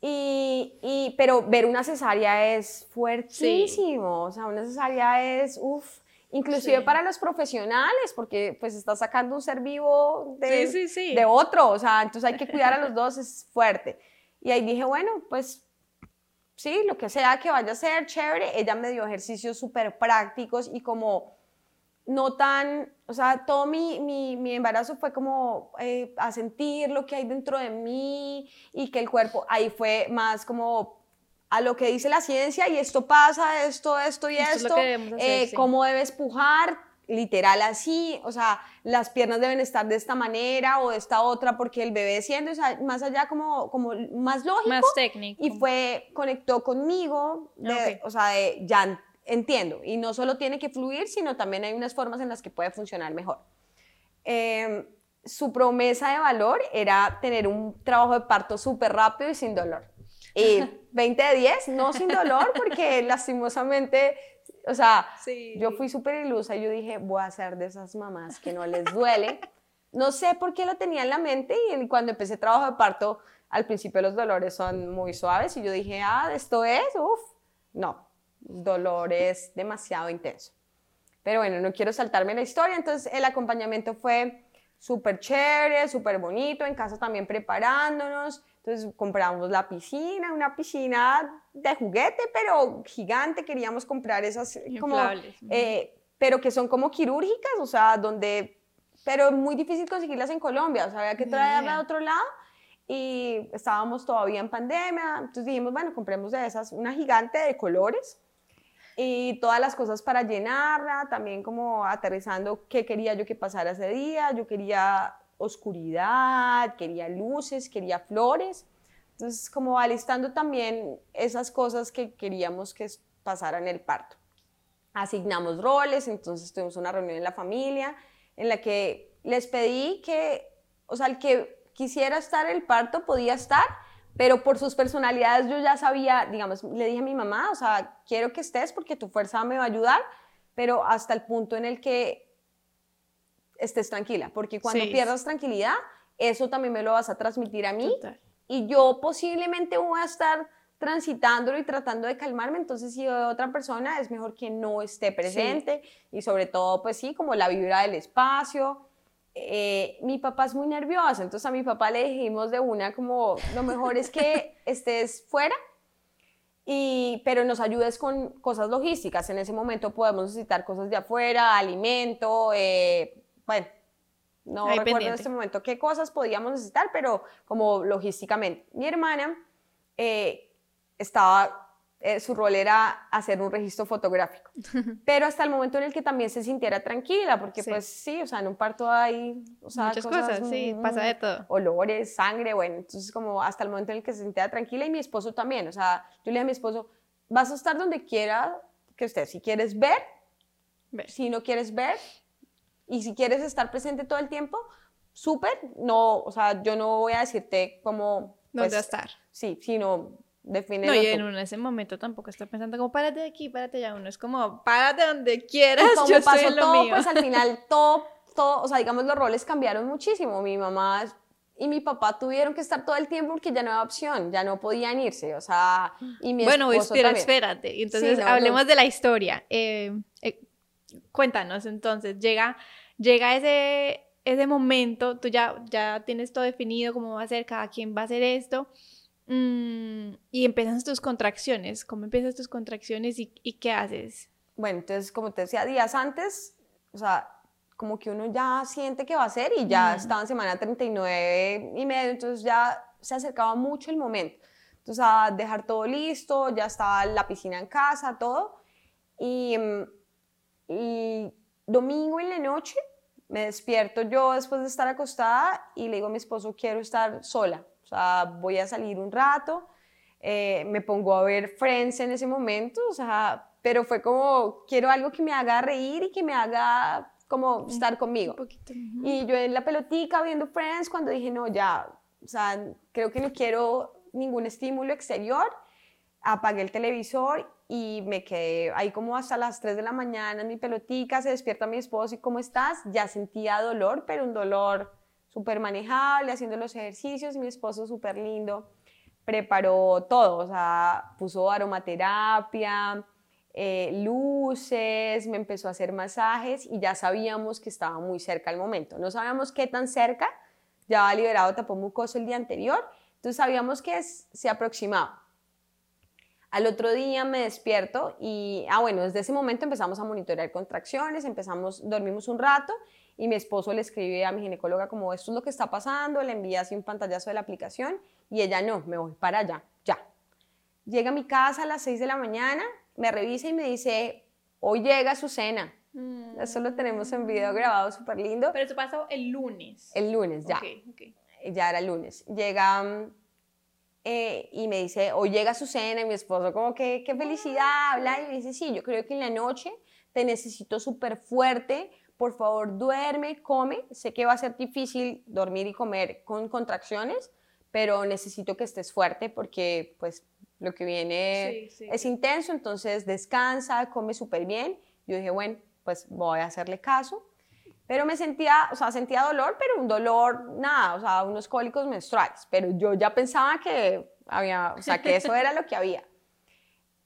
Y, y pero ver una cesárea es fuertísimo. O sea, una cesárea es, uff, inclusive para los profesionales, porque pues está sacando un ser vivo de, de otro. O sea, entonces hay que cuidar a los dos, es fuerte. Y ahí dije, bueno, pues sí, lo que sea que vaya a ser, chévere. Ella me dio ejercicios súper prácticos y como no tan, o sea, todo mi, mi, mi embarazo fue como eh, a sentir lo que hay dentro de mí y que el cuerpo, ahí fue más como a lo que dice la ciencia y esto pasa, esto, esto y esto, eh, cómo debes pujar, literal así, o sea, las piernas deben estar de esta manera o de esta otra porque el bebé siendo, o sea, más allá como, como más lógico. Más técnico. Y fue, conectó conmigo, o sea, de, ya entiendo. Y no solo tiene que fluir, sino también hay unas formas en las que puede funcionar mejor. Em, su promesa de valor era tener un trabajo de parto súper rápido y sin dolor. Y 20 de 10, no sin dolor, porque lastimosamente o sea, yo fui súper ilusa y yo dije, voy a ser de esas mamás que no les duele. No sé por qué lo tenía en la mente y cuando empecé trabajo de parto, al principio los dolores son muy suaves y yo dije, ah, esto es, uff, no, dolor es demasiado intenso. Pero bueno, no quiero saltarme la historia, entonces el acompañamiento fue súper chévere, súper bonito, en casa también preparándonos. Entonces compramos la piscina, una piscina de juguete, pero gigante. Queríamos comprar esas como, eh, pero que son como quirúrgicas, o sea, donde, pero muy difícil conseguirlas en Colombia, o sea, había que traerla de otro lado y estábamos todavía en pandemia, entonces dijimos, bueno, compremos de esas, una gigante de colores. y todas las cosas para llenarla, también como aterrizando qué quería yo que pasara ese día, yo quería oscuridad, quería luces, quería flores, entonces como alistando también esas cosas que queríamos que pasaran el parto. Asignamos roles, entonces tuvimos una reunión en la familia en la que les pedí que, o sea, el que quisiera estar el parto podía estar, pero por sus personalidades yo ya sabía, digamos, le dije a mi mamá, o sea, quiero que estés porque tu fuerza me va a ayudar, pero hasta el punto en el que estés tranquila, porque cuando pierdas tranquilidad, eso también me lo vas a transmitir a mí y yo posiblemente voy a estar transitándolo y tratando de calmarme, entonces si otra persona es mejor que no esté presente y sobre todo, pues sí, como la vibra del espacio, eh, mi papá es muy nervioso, entonces a mi papá le dijimos de una como, lo mejor es que estés fuera, y, pero nos ayudes con cosas logísticas. En ese momento podemos necesitar cosas de afuera, alimento, eh, bueno, no recuerdo en este momento qué cosas podíamos necesitar, pero como logísticamente. Mi hermana eh, estaba eh, su rol era hacer un registro fotográfico. Pero hasta el momento en el que también se sintiera tranquila, porque pues sí, o sea, en un parto hay o sea, muchas cosas, sí, pasa de todo. Olores, sangre, bueno, entonces como hasta el momento en el que se sintiera tranquila y mi esposo también, o sea, yo le dije a mi esposo, vas a estar donde quiera que estés, si quieres ver, ver. si no quieres ver, y si quieres estar presente todo el tiempo, súper, no, o sea, yo no voy a decirte cómo... ¿Dónde pues, estar? Sí, sino define. No, y en ese momento tampoco está pensando como párate de aquí, párate allá. Uno es como párate donde quieras. Y como yo pasó todo, pues al final todo, todo, o sea, digamos, los roles cambiaron muchísimo. Mi mamá y mi papá tuvieron que estar todo el tiempo porque ya no había opción, ya no podían irse, o sea, y mi Bueno, pero espérate, entonces hablemos de la historia. Eh, eh, cuéntanos, entonces, llega, llega ese, ese momento, tú ya, ya tienes todo definido, cómo va a ser, cada quien va a hacer esto, Mm, y empiezan tus contracciones. ¿Cómo empiezas tus contracciones y, qué haces? Bueno, entonces, como te decía, días antes, o sea, como que uno ya siente que va a ser y ya estaba en semana 39 y medio, entonces ya se acercaba mucho el momento. Entonces, a dejar todo listo, ya estaba la piscina en casa, todo. Y, mm, y domingo en la noche me despierto yo después de estar acostada y le digo a mi esposo, quiero estar sola. O sea, voy a salir un rato, eh, me pongo a ver Friends en ese momento, o sea, pero fue como, quiero algo que me haga reír y que me haga como estar conmigo. y yo en la pelotica viendo Friends cuando dije, no, ya, o sea, creo que no quiero ningún estímulo exterior, apagué el televisor y me quedé ahí como hasta las 3 de la mañana en mi pelotica, se despierta mi esposo y ¿cómo estás? Ya sentía dolor, pero un dolor súper manejable, haciendo los ejercicios, mi esposo súper lindo, preparó todo, o sea, puso aromaterapia, eh, luces, me empezó a hacer masajes y ya sabíamos que estaba muy cerca el momento. No sabíamos qué tan cerca, ya había liberado tapón mucoso el día anterior, entonces sabíamos que se aproximaba. Al otro día me despierto y, ah, bueno, desde ese momento empezamos a monitorear contracciones, empezamos, dormimos un rato y mi esposo le escribe a mi ginecóloga como esto es lo que está pasando, le envía así un pantallazo de la aplicación y ella no, me voy para allá, ya. Llega a mi casa a las 6 de la mañana, me revisa y me dice, hoy llega su cena. Mm. Eso lo tenemos en video grabado súper lindo. Pero eso pasó el lunes. El lunes, ya. Ya era el lunes. Llega mm, eh, y me dice, hoy llega su cena y mi esposo como que, qué felicidad, habla y me dice, sí, yo creo que en la noche te necesito súper fuerte por favor duerme, come. Sé que va a ser difícil dormir y comer con contracciones, pero necesito que estés fuerte porque pues lo que viene es intenso, entonces descansa, come súper bien. Yo dije, bueno, pues voy a hacerle caso. Pero me sentía, o sea, sentía dolor, pero un dolor, nada, o sea, unos cólicos menstruales. Pero yo ya pensaba que había, o sea, que eso era lo que había.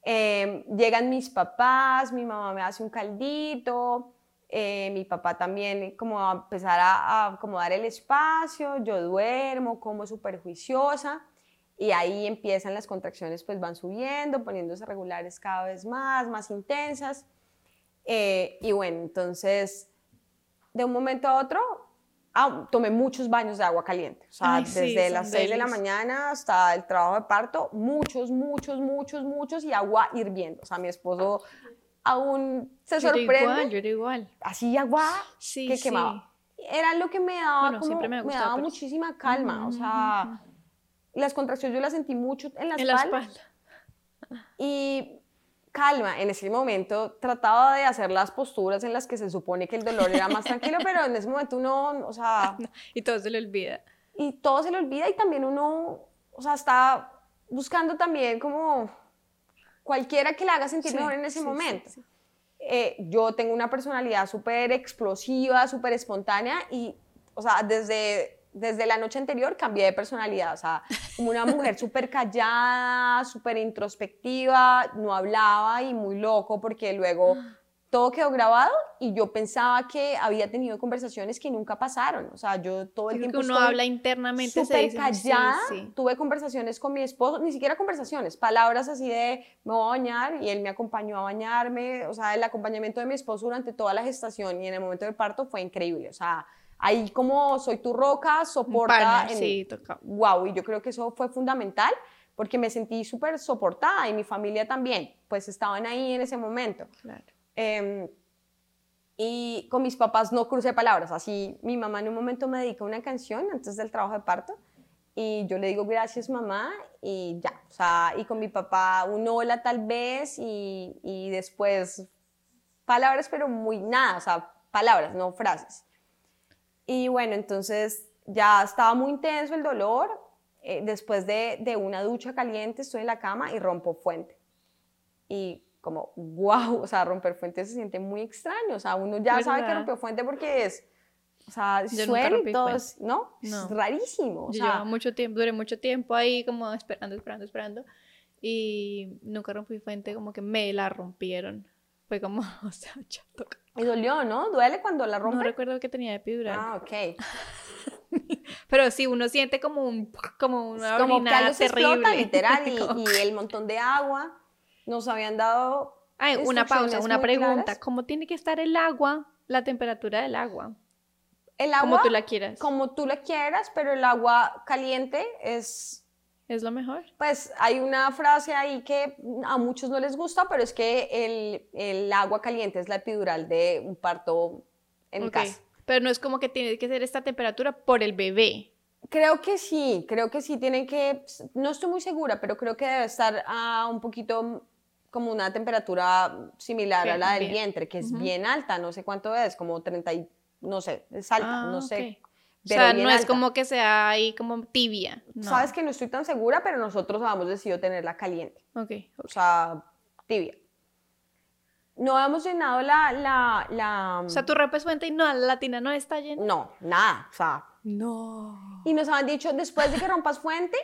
Em, llegan mis papás, mi mamá me hace un caldito, eh, mi papá también como a empezar a, acomodar el espacio, yo duermo, como súper juiciosa y ahí empiezan las contracciones, pues van subiendo, poniéndose regulares cada vez más, más intensas. Eh, y bueno, entonces, de un momento a otro, ah, tomé muchos baños de agua caliente. O sea, desde las 6 de la mañana hasta el trabajo de parto, muchos, muchos, muchos, muchos y agua hirviendo. O sea, mi esposo aún se Yo era sorprende. igual, yo era igual. Así agua Sí, que sí. quemaba. Era lo que me daba, Bueno, como- me ha me gustado, daba pero- muchísima calma. Ujú, O ujú, sea, las contracciones yo las sentí mucho en la En la espalda. espalda. Y calma, en ese momento trataba de hacer las posturas en las que se supone que el dolor era más tranquilo, pero en ese momento uno, o sea, Y todo se le olvida. y todo se le olvida y también uno, o sea, está buscando también como cualquiera que le haga sentir Sí, mejor en ese sí, momento. sí. Eh, yo tengo una personalidad súper explosiva, súper espontánea y, o sea, desde, desde la noche anterior cambié de personalidad, o sea, como una mujer súper callada, súper introspectiva, no hablaba y muy loco porque luego todo quedó grabado y yo pensaba que había tenido conversaciones que nunca pasaron, o sea, yo todo el creo tiempo que uno habla internamente, súper dice, sí, callada. sí. Tuve conversaciones con mi esposo, ni siquiera conversaciones, palabras así de me voy a bañar y él me acompañó a bañarme. O sea, el acompañamiento de mi esposo durante toda la gestación y en el momento del parto fue increíble. O sea, ahí como soy tu roca, soporta. partner, en- sí, toca. Wow, y yo creo que eso fue fundamental porque me sentí súper soportada y mi familia también, pues estaban ahí en ese momento. Claro. Em, y con mis papás no crucé palabras. Así mi mamá en un momento me dedica una canción antes del trabajo de parto y yo le digo gracias mamá y ya. O sea, y con mi papá un hola tal vez y, y después palabras, pero muy nada, o sea, palabras, no frases. Y bueno, entonces ya estaba muy intenso el dolor. eh, después de, de una ducha caliente estoy en la cama y rompo fuente y como, wow, o sea, romper fuente se siente muy extraño, o sea, uno ya sabe que ¿Verdad? rompió fuente porque es, o sea, es- ¿no? No. Es rarísimo, o sea, mucho tiempo, duré mucho tiempo ahí como esperando, esperando, esperando. Y nunca rompí fuente, como que me la rompieron. Fue como, o sea, ya toca. y dolió, ¿no? ¿Duele cuando la No rompe? recuerdo que tenía epidural. ah, ok. Pero sí, uno siente como un, como una Como que algo se terrible. explota, literal, y, y el montón de agua, nos habían dado Ay, una pausa, una pregunta. claras. ¿Cómo tiene que estar el agua, la temperatura del agua? el agua Como tú la quieras. como tú la quieras, pero el agua caliente es ¿Es lo mejor? Pues hay una frase ahí que a muchos no les gusta, pero es que el, el agua caliente es la epidural de un parto en casa. Pero no es como que tiene que ser esta temperatura por el bebé. Creo que sí, creo que sí tienen que, no estoy muy segura, pero creo que debe estar a un poquito como una temperatura similar a la del bien. vientre, que es bien alta, no sé cuánto es, como 30 y, no sé, es alta, Ah, no sé. O sea, no es como que sea ahí como tibia. No. Sabes que no estoy tan segura, pero nosotros habíamos decidido tenerla caliente. Ok. o sea, tibia. No hemos llenado la, la, la... O sea, tú rompes fuente y no, la latina no está llena. No, nada, o sea... No. Y nos han dicho, después de que rompas fuente,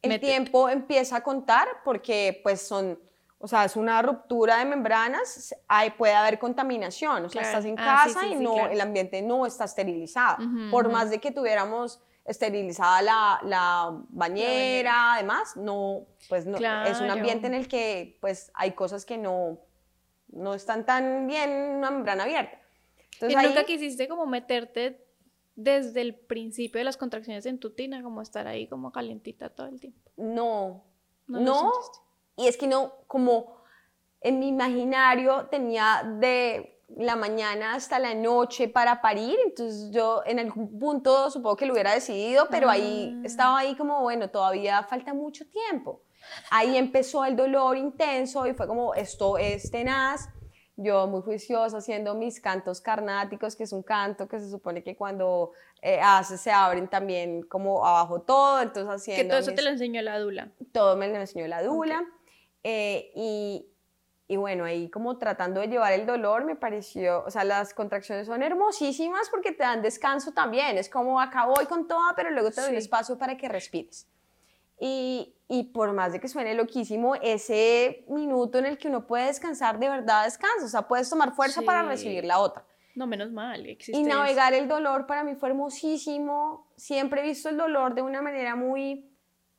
el Métete. tiempo empieza a contar porque pues son, o sea, es una ruptura de membranas, hay, puede haber contaminación, o sea, Claro. estás en Ah, sí, casa sí, y sí, no, claro. el ambiente no está esterilizado. Ujú, Por ujú. más de que tuviéramos esterilizada la, la bañera, además, no, pues no, es un Claro. ambiente en el que pues hay cosas que no, no están tan bien en una membrana abierta. Entonces, ¿Y ahí- nunca quisiste como meterte desde el principio de las contracciones en tu tina, como estar ahí como calientita todo el tiempo? no, No no. Y es que no, como en mi imaginario tenía de la mañana hasta la noche para parir, entonces yo en algún punto supongo que lo hubiera decidido, pero ahí Ah. estaba ahí como, bueno, todavía falta mucho tiempo. Ahí empezó el dolor intenso y fue como, esto es tenaz. Yo muy juiciosa haciendo mis cantos carnáticos, que es un canto que se supone que cuando eh, haces se abren también como abajo todo, entonces haciendo Que todo eso mis- te lo enseñó la dula. todo me lo enseñó la dula. Eh, y, y bueno, ahí como tratando de llevar el dolor, me pareció, o sea, las contracciones son hermosísimas porque te dan descanso también. Es como acá voy con toda, pero luego te doy un Sí. espacio para que respires. Y, y por más de que suene loquísimo, ese minuto en el que uno puede descansar, de verdad descansa. O sea, puedes tomar fuerza para Sí. recibir la otra. No, menos mal, existe Y eso. navegar el dolor para mí fue hermosísimo. Siempre he visto el dolor de una manera muy,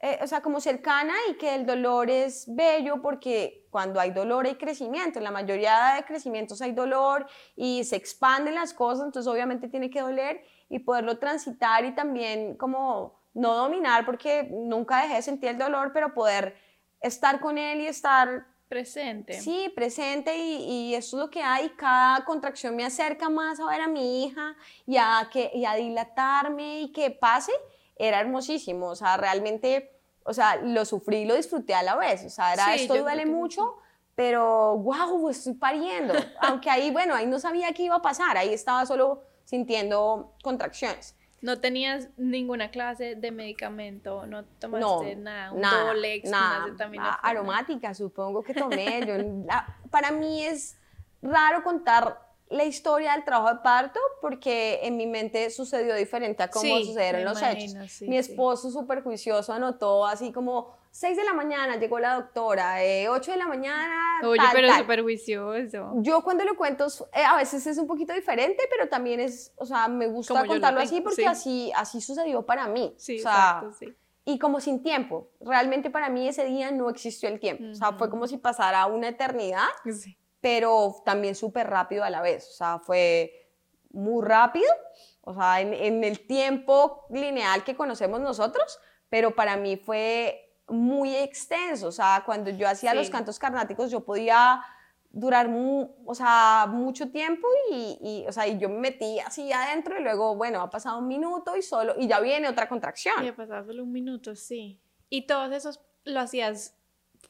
eh, o sea, como cercana y que el dolor es bello porque cuando hay dolor hay crecimiento. En la mayoría de crecimientos hay dolor y se expanden las cosas, entonces obviamente tiene que doler y poderlo transitar y también como no dominar porque nunca dejé de sentir el dolor, pero poder estar con él y estar Presente. Sí, presente y, y, eso es lo que hay. Cada contracción me acerca más a ver a mi hija y a, que, y a dilatarme y que pase. Era hermosísimo, o sea, realmente, o sea, lo sufrí y lo disfruté a la vez. O sea, era esto duele mucho, pero wow, estoy pariendo. Aunque ahí, bueno, ahí no sabía qué iba a pasar, ahí estaba solo sintiendo contracciones. ¿No tenías ninguna clase de medicamento? ¿No tomaste nada? ¿Un nada, Dolex? Nada. Aromática, supongo que tomé. Yo, para mí es raro contar la historia del trabajo de parto porque en mi mente sucedió diferente a cómo sucedieron los hechos. mi esposo súper juicioso anotó así como 6 de la mañana llegó la doctora, eh, 8 de la mañana. Oye, pero súper juicioso. Yo cuando lo cuento, eh, a veces es un poquito diferente, pero también es, o sea, me gusta contarlo así porque así, así sucedió para mí. Sí, o sea, exacto, sí. Y como sin tiempo. Realmente para mí ese día no existió el tiempo. O sea, fue como si pasara una eternidad, pero también súper rápido a la vez. O sea, fue muy rápido, o sea, en, en el tiempo lineal que conocemos nosotros, pero para mí fue muy extenso, o sea, cuando yo hacía los cantos carnáticos yo podía durar o sea, mucho tiempo y, o sea, y yo me metí así adentro y luego, bueno, ha pasado un minuto y solo, y ya viene otra contracción. Y ha pasado solo un minuto, sí. ¿Y todos esos lo hacías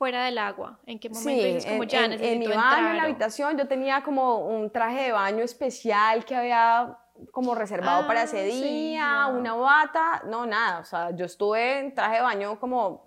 fuera del agua? ¿En qué momento? Sí, como ya en, en mi baño, en la habitación, yo tenía como un traje de baño especial que había como reservado para ese ah, día, una bata, no, nada, o sea, yo estuve en traje de baño como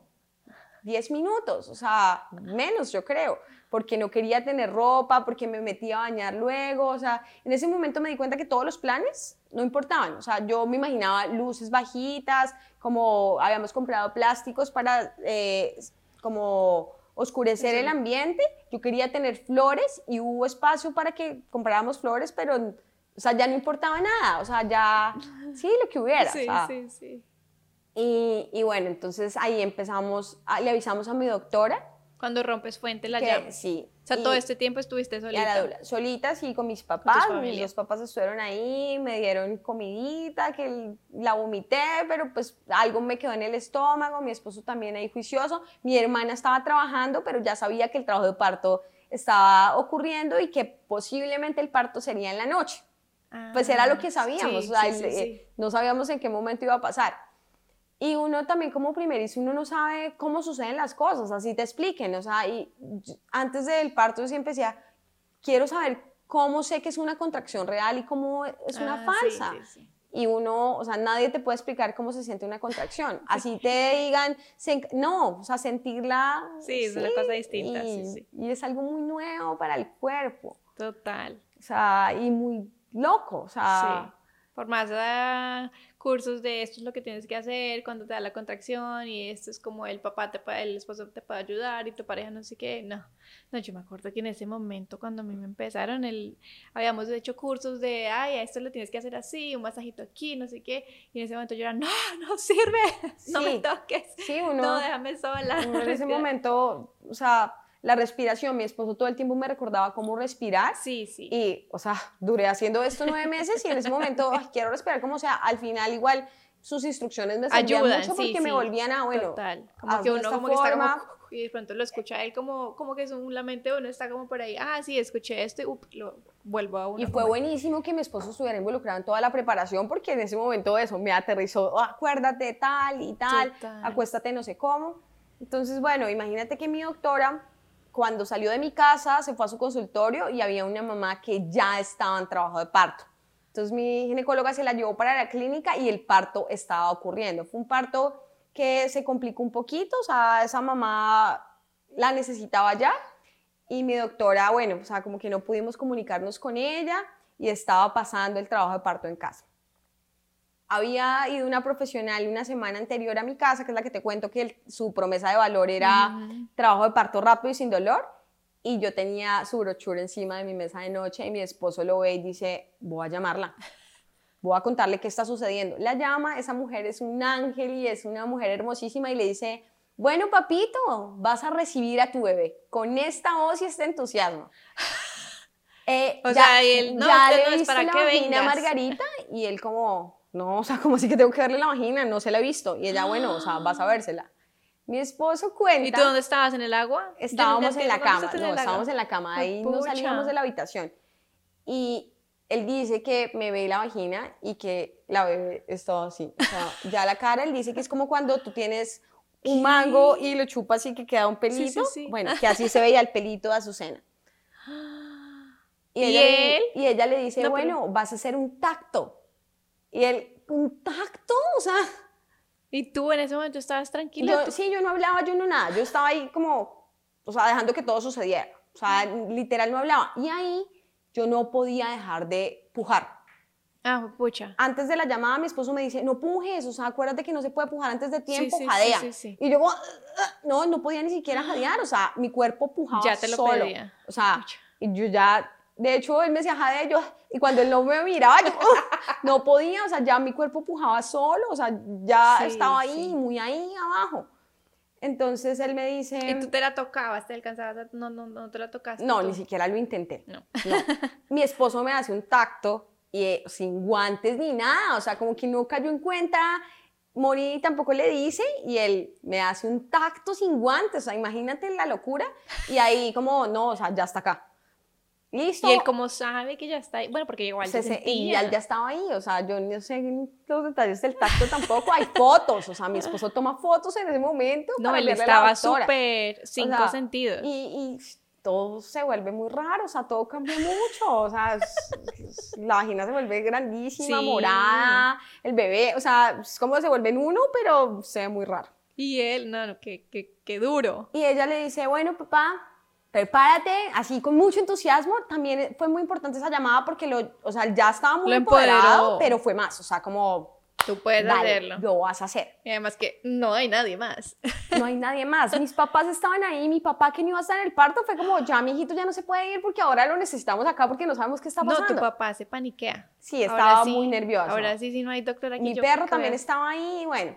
10 minutos, o sea, menos yo creo, porque no quería tener ropa, porque me metía a bañar luego, o sea, en ese momento me di cuenta que todos los planes no importaban, o sea, yo me imaginaba luces bajitas, como habíamos comprado plásticos para eh, como oscurecer el ambiente, yo quería tener flores y hubo espacio para que compráramos flores, pero, o sea, ya no importaba nada, o sea, ya, sí, lo que hubiera. Sí, sí, sí. Y, bueno, entonces ahí empezamos, le avisamos a mi doctora. Cuando rompes fuente la llave. Sí. O sea, todo este tiempo estuviste solita. La solita, sí, con mis papás. Mis dos papás estuvieron ahí, me dieron comidita, que la vomité, pero pues algo me quedó en el estómago. Mi esposo también ahí juicioso. Mi hermana estaba trabajando, pero ya sabía que el trabajo de parto estaba ocurriendo y que posiblemente el parto sería en la noche. pues era lo que ah, sabíamos, o sea, eh, no sabíamos en qué momento iba a pasar. Y uno también como primerizo, uno no sabe cómo suceden las cosas, así te expliquen, o sea, y antes del parto yo siempre decía, quiero saber cómo sé que es una contracción real y cómo es una ah, falsa. Y uno, o sea, nadie te puede explicar cómo se siente una contracción. Así te digan, no, o sea, sentirla. Sí, es una cosa distinta. Y, y es algo muy nuevo para el cuerpo. Total. O sea, y muy loco, o sea. Por más uh, cursos de esto es lo que tienes que hacer cuando te da la contracción y esto es como el papá, te puede, el esposo te puede ayudar y tu pareja no sé qué. No, no, yo me acuerdo que en ese momento cuando a mí me empezaron, el, habíamos hecho cursos de, ay, esto lo tienes que hacer así, un masajito aquí, no sé qué. Y en ese momento yo era, no, no sirve, no me toques. Sí, uno, no, déjame sola. en ese momento, o sea la respiración, mi esposo todo el tiempo me recordaba cómo respirar. Sí, sí. Y, o sea, duré haciendo esto nueve meses y en ese momento, quiero respirar como sea, al final igual sus instrucciones me servían mucho porque me volvían a, bueno, Total. Como que uno como que está como, y de pronto lo escucha él como, como que es un, la mente uno está como por ahí, ah, sí, escuché esto y lo vuelvo a uno. Y fue buenísimo que mi esposo estuviera involucrado en toda la preparación porque en ese momento eso me aterrizó, acuérdate tal y tal, acuéstate no sé cómo. Entonces, bueno, imagínate que mi doctora cuando salió de mi casa, se fue a su consultorio y había una mamá que ya estaba en trabajo de parto. Entonces mi ginecóloga se la llevó para la clínica y el parto estaba ocurriendo. Fue un parto que se complicó un poquito, o sea, esa mamá la necesitaba ya y mi doctora, bueno, o sea, como que no pudimos comunicarnos con ella y estaba pasando el trabajo de parto en casa había ido una profesional una semana anterior a mi casa, que es la que te cuento que su promesa de valor era trabajo de parto rápido y sin dolor. Y yo tenía su brochure encima de mi mesa de noche y mi esposo lo ve y dice, voy a llamarla, voy a contarle qué está sucediendo. La llama, esa mujer es un ángel y es una mujer hermosísima y le dice, bueno papito, vas a recibir a tu bebé con esta voz y este entusiasmo. Eh, o sea, él, no, ya le no es para que venga Margarita y él como, no, o sea, como así que tengo que darle la vagina, no se la he visto. Y ella, bueno, o sea, vas a vérsela. Mi esposo cuenta. ¿Y tú dónde estabas? ¿En el agua? Estábamos en la cama. No, estábamos en la cama. Ahí no salíamos de la habitación. Y él dice que me ve la vagina y que la bebé es todo así. O sea, ya la cara, él dice que es como cuando tú tienes un mango y lo chupas y que queda un pelito. Bueno, que así se veía el pelito de Azucena. Y, ella, él? Y ella le dice, bueno, vas a hacer un tacto. Y él, ¿un tacto? O sea... ¿Y tú en ese momento estabas tranquila? sí, yo no hablaba, yo no nada. Yo estaba ahí como, o sea, dejando que todo sucediera. O sea, literal no hablaba. Y ahí yo no podía dejar de pujar. Ah, pucha. Antes de la llamada, mi esposo me dice, no pujes, o sea, acuérdate que no se puede pujar antes de tiempo, jadea. y yo, no, no podía ni siquiera jadear, o sea, mi cuerpo pujaba ya te lo solo. Pedía. O sea, y yo ya, de hecho, él me decía, jadea, yo, y cuando él no me miraba, yo no podía, o sea, ya mi cuerpo pujaba solo, o sea, ya estaba ahí, muy ahí abajo. Entonces él me dice... ¿Y tú te la tocabas? ¿Te alcanzabas? No, no, no te la tocaste. No, ni siquiera lo intenté. No. no. Mi esposo me hace un tacto y eh, sin guantes ni nada, o sea, como que no cayó en cuenta. Mori tampoco le dice y él me hace un tacto sin guantes, o sea, imagínate la locura. Y ahí como, no, o sea, ya está acá. Listo. Y él como sabe que ya está ahí, bueno, porque igual se, se Y él ya estaba ahí, o sea, yo no sé los detalles del tacto tampoco, hay fotos, o sea, mi esposo toma fotos en ese momento. No, él estaba súper cinco sentidos. Y, y, todo se vuelve muy raro, o sea, todo cambia mucho, o sea, la vagina se vuelve grandísima, morada, el bebé, o sea, es como se vuelve en uno, pero se ve muy raro. Y él, no, no, qué, qué, qué duro. Y ella le dice, bueno, papá, prepárate, así con mucho entusiasmo. También fue muy importante esa llamada porque lo, o sea, ya estaba muy empoderado, pero fue más, o sea, como Tú puedes hacerlo. Lo vas a hacer. Y además que no hay nadie más. No hay nadie más. Mis papás estaban ahí. Mi papá que no iba a estar en el parto fue como, ya mi hijito ya no se puede ir porque ahora lo necesitamos acá porque no sabemos qué está pasando. No, tu papá se paniquea. Sí, estaba muy nervioso. Ahora sí, sí, no hay doctor aquí. Mi perro también estaba ahí. Bueno,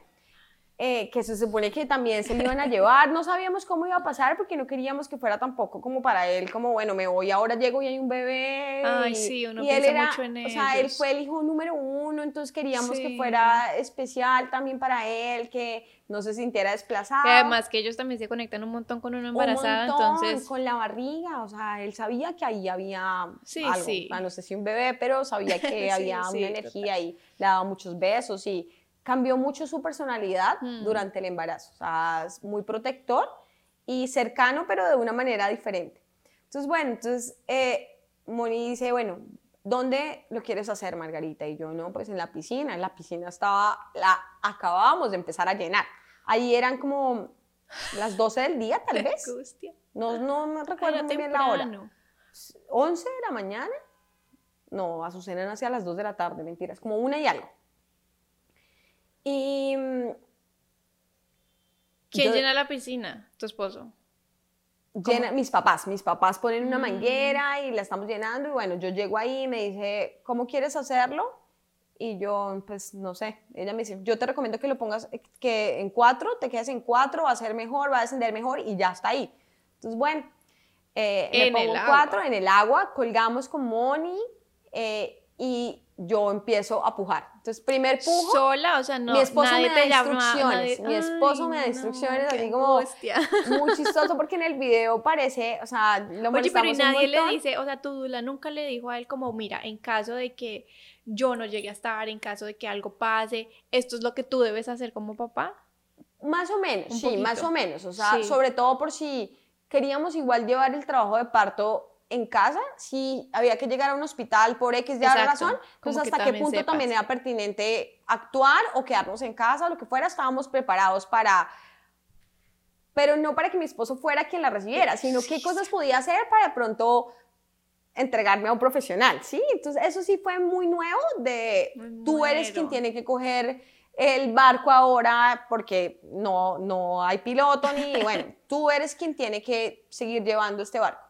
eh, que se supone que también se le iban a llevar, no sabíamos cómo iba a pasar porque no queríamos que fuera tampoco como para él, como bueno, me voy, ahora llego y hay un bebé. Ay, sí, uno y piensa él mucho en O sea, él fue el hijo número uno, entonces queríamos que fuera especial también para él, que no se sintiera desplazado. Y además que ellos también se conectan un montón con uno embarazada, un montón, entonces... con la barriga, o sea, él sabía que ahí había sí, algo, sí. no sé si un bebé, pero sabía que había una energía y le daba muchos besos y cambió mucho su personalidad mm. durante el embarazo. O sea, es muy protector y cercano, pero de una manera diferente. Entonces, bueno, entonces eh, Moni dice, bueno, ¿dónde lo quieres hacer, Margarita? Y yo, no, pues en la piscina. En la piscina estaba, la acabábamos de empezar a llenar. Ahí eran como las 12 del día, tal vez. No, no me recuerdo muy bien la hora. ¿11 de la mañana? No, Azucena hacia las 2 de la tarde, mentiras, como una y algo. Y... Mm, ¿Quién llena la piscina? ¿Tu esposo? Llena, mis papás, mis papás ponen una mm. manguera y la estamos llenando y bueno, yo llego ahí y me dice, ¿cómo quieres hacerlo? Y yo, pues, no sé, ella me dice, yo te recomiendo que lo pongas, que en cuatro, te quedes en cuatro, va a ser mejor, va a descender mejor y ya está ahí. Entonces, bueno, eh, en pongo cuatro en el agua, colgamos con Moni eh, y yo empiezo a pujar. Entonces, primer pujo. Sola, o sea, no. Mi esposo me da instrucciones. mi esposo me da instrucciones, así como. Muy chistoso, porque en el video parece, o sea, lo Oye, pero y nadie le dice, o sea, tu Dula nunca le dijo a él, como, mira, en caso de que yo no llegue a estar, en caso de que algo pase, esto es lo que tú debes hacer como papá. Más o menos, sí, más o menos. O sea, sobre todo por si queríamos igual llevar el trabajo de parto en casa, si había que llegar a un hospital por X de razón, pues hasta qué punto también era pertinente actuar o quedarnos en casa o lo que fuera, estábamos preparados para, pero no para que mi esposo fuera quien la recibiera, sino qué cosas podía hacer para pronto entregarme a un profesional, ¿sí? Entonces eso sí fue muy nuevo de tú eres quien tiene que coger el barco ahora porque no, no hay piloto ni, bueno, tú eres quien tiene que seguir llevando este barco.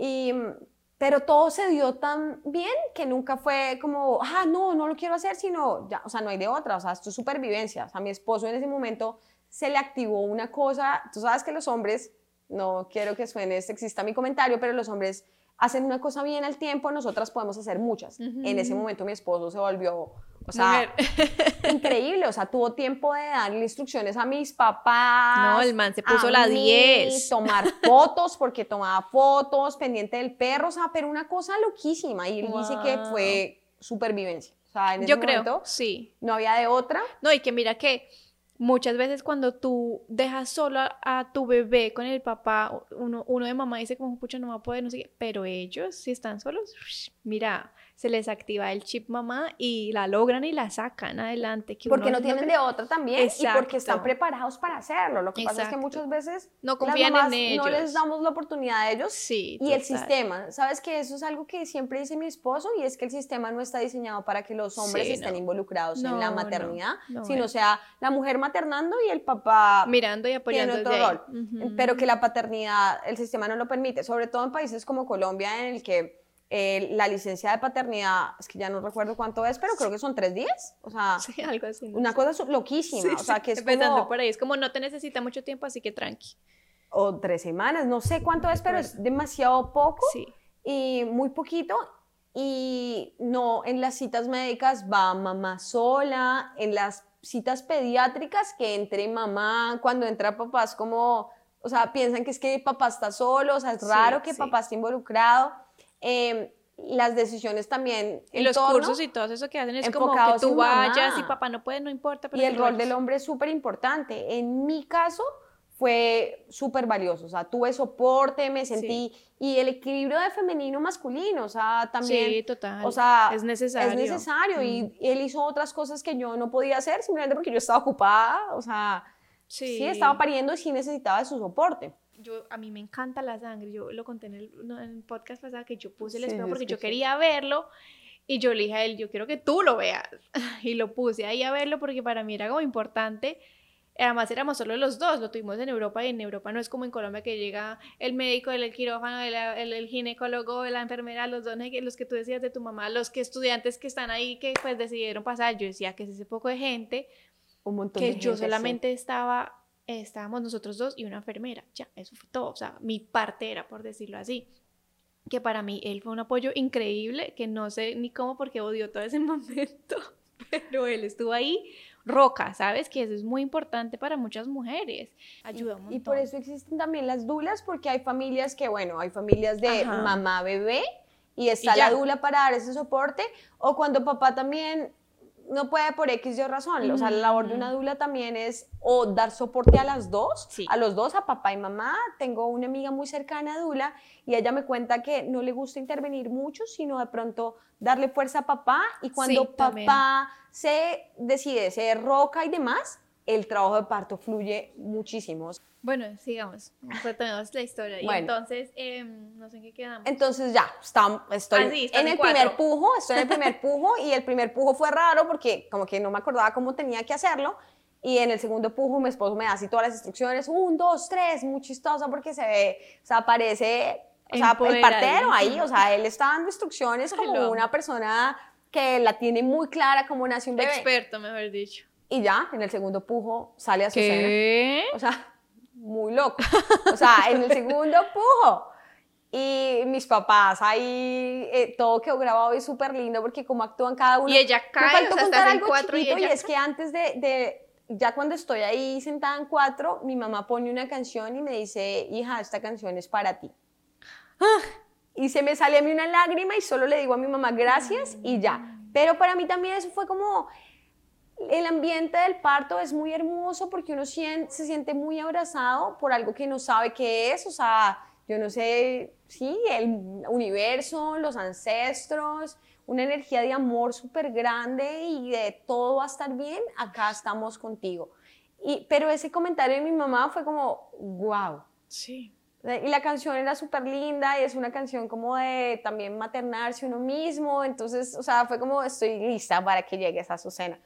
Y, pero todo se dio tan bien que nunca fue como, ah, no, no lo quiero hacer, sino, ya, o sea, no hay de otra, o sea, es tu supervivencia. O sea, a mi esposo en ese momento se le activó una cosa, tú sabes que los hombres, no quiero que suene sexista mi comentario, pero los hombres hacen una cosa bien al tiempo, nosotras podemos hacer muchas. En ese momento mi esposo se volvió, o sea, increíble, o sea, tuvo tiempo de darle instrucciones a mis papás. No, el man se puso la 10. Tomar fotos, porque tomaba fotos, pendiente del perro, o sea, pero una cosa loquísima. Y él dice que fue supervivencia. O sea, en ese Yo creo, sí. No había de otra. No, y que mira que muchas veces cuando tú dejas solo a, tu bebé con el papá, uno, uno de mamá dice como, pucha, no va a poder, no sé qué, pero ellos, si están solos, mira, se les activa el chip mamá y la logran y la sacan adelante. porque no tienen de otra también y porque están preparados para hacerlo. Lo que pasa es que muchas veces no confían en ellos. No les damos la oportunidad a ellos. Sí, y el sistema, ¿sabes que Eso es algo que siempre dice mi esposo y es que el sistema no está diseñado para que los hombres estén involucrados en la maternidad, sino sea la mujer maternando y el papá mirando y apoyando otro rol. Pero que la paternidad, el sistema no lo permite, sobre todo en países como Colombia en el que eh, la licencia de paternidad, es que ya no recuerdo cuánto es, pero creo que son tres días. O sea, sí, algo así. Una cosa loquísima. o sea, que es como, por ahí, es como no te necesita mucho tiempo, así que tranqui. O tres semanas, no sé cuánto es, pero es demasiado poco sí. y muy poquito. Y no, en las citas médicas va mamá sola, en las citas pediátricas que entre mamá, cuando entra papá es como, o sea, piensan que es que papá está solo, o sea, es raro que papá esté involucrado. Em, las decisiones también. Y los cursos y todo eso que hacen es como que tú vayas y papá no puede, no importa. y el rol del hombre es súper importante. En mi caso fue súper valioso, o sea, tuve soporte, me sentí, y el equilibrio de femenino-masculino, o sea, también. Sí, total. O sea, es necesario. Es necesario, y mm. él hizo otras cosas que yo no podía hacer simplemente porque yo estaba ocupada, o sea, sí, sí estaba pariendo y sí necesitaba de su soporte yo, a mí me encanta la sangre, yo lo conté en el, podcast pasado que yo puse el espejo porque yo quería verlo y yo le dije a él, yo quiero que tú lo veas y lo puse ahí a verlo porque para mí era como importante. Además éramos solo los dos, lo tuvimos en Europa y en Europa no es como en Colombia que llega el médico, el, quirófano, el, el, ginecólogo, la enfermera, los dos, los que tú decías de tu mamá, los que estudiantes que están ahí que pues decidieron pasar. Yo decía que es ese poco de gente, un montón que de yo solamente estaba estábamos nosotros dos y una enfermera, ya, eso fue todo, o sea, mi parte era, por decirlo así, que para mí él fue un apoyo increíble, que no sé ni cómo porque odió todo ese momento, pero él estuvo ahí, roca, ¿sabes? Que eso es muy importante para muchas mujeres, ayuda un montón. Y por eso existen también las dulas, porque hay familias que, bueno, hay familias de mamá, bebé, y está la dula para dar ese soporte, o cuando papá también no puede por X y razón. O sea, la labor de una dula también es o dar soporte a las dos, a los dos, a papá y mamá. Tengo una amiga muy cercana a dula y ella me cuenta que no le gusta intervenir mucho, sino de pronto darle fuerza a papá y cuando papá se decide ser roca y demás, el trabajo de parto fluye muchísimo. Bueno, sigamos, retomemos la historia. Y entonces, em, no sé en qué quedamos. Entonces ya, está, estoy ah, en el primer pujo, estoy en el primer pujo y el primer pujo fue raro porque como que no me acordaba cómo tenía que hacerlo. Y en el segundo pujo mi esposo me da así todas las instrucciones, un, dos, tres, muy chistoso porque se ve, o sea, aparece, o sea, el partero ahí, o sea, él está dando instrucciones como una persona que la tiene muy clara cómo nace un bebé. Experto, mejor dicho. Y ya, en el segundo pujo sale a su ¿Qué? O sea, muy loco. O sea, en el segundo pujo. Y mis papás ahí, eh, todo quedó grabado y súper lindo porque como actúan cada uno. Y ella cae, o sea, estás en cuatro y, ella... y es que antes de, de, ya cuando estoy ahí sentada en cuatro, mi mamá pone una canción y me dice, hija, esta canción es para ti. Y se me sale a mí una lágrima y solo le digo a mi mamá gracias y ya. Pero para mí también eso fue como, el ambiente del parto es muy hermoso porque uno se siente muy abrazado por algo que no sabe qué es, o sea, yo no sé, sí, el universo, los ancestros, una energía de amor súper grande y de todo va a estar bien, acá estamos contigo. Y, pero ese comentario de mi mamá fue como, wow. Sí. Y la canción era súper linda y es una canción como de también maternarse uno mismo, entonces, o sea, fue como estoy lista para que llegue esa Azucena.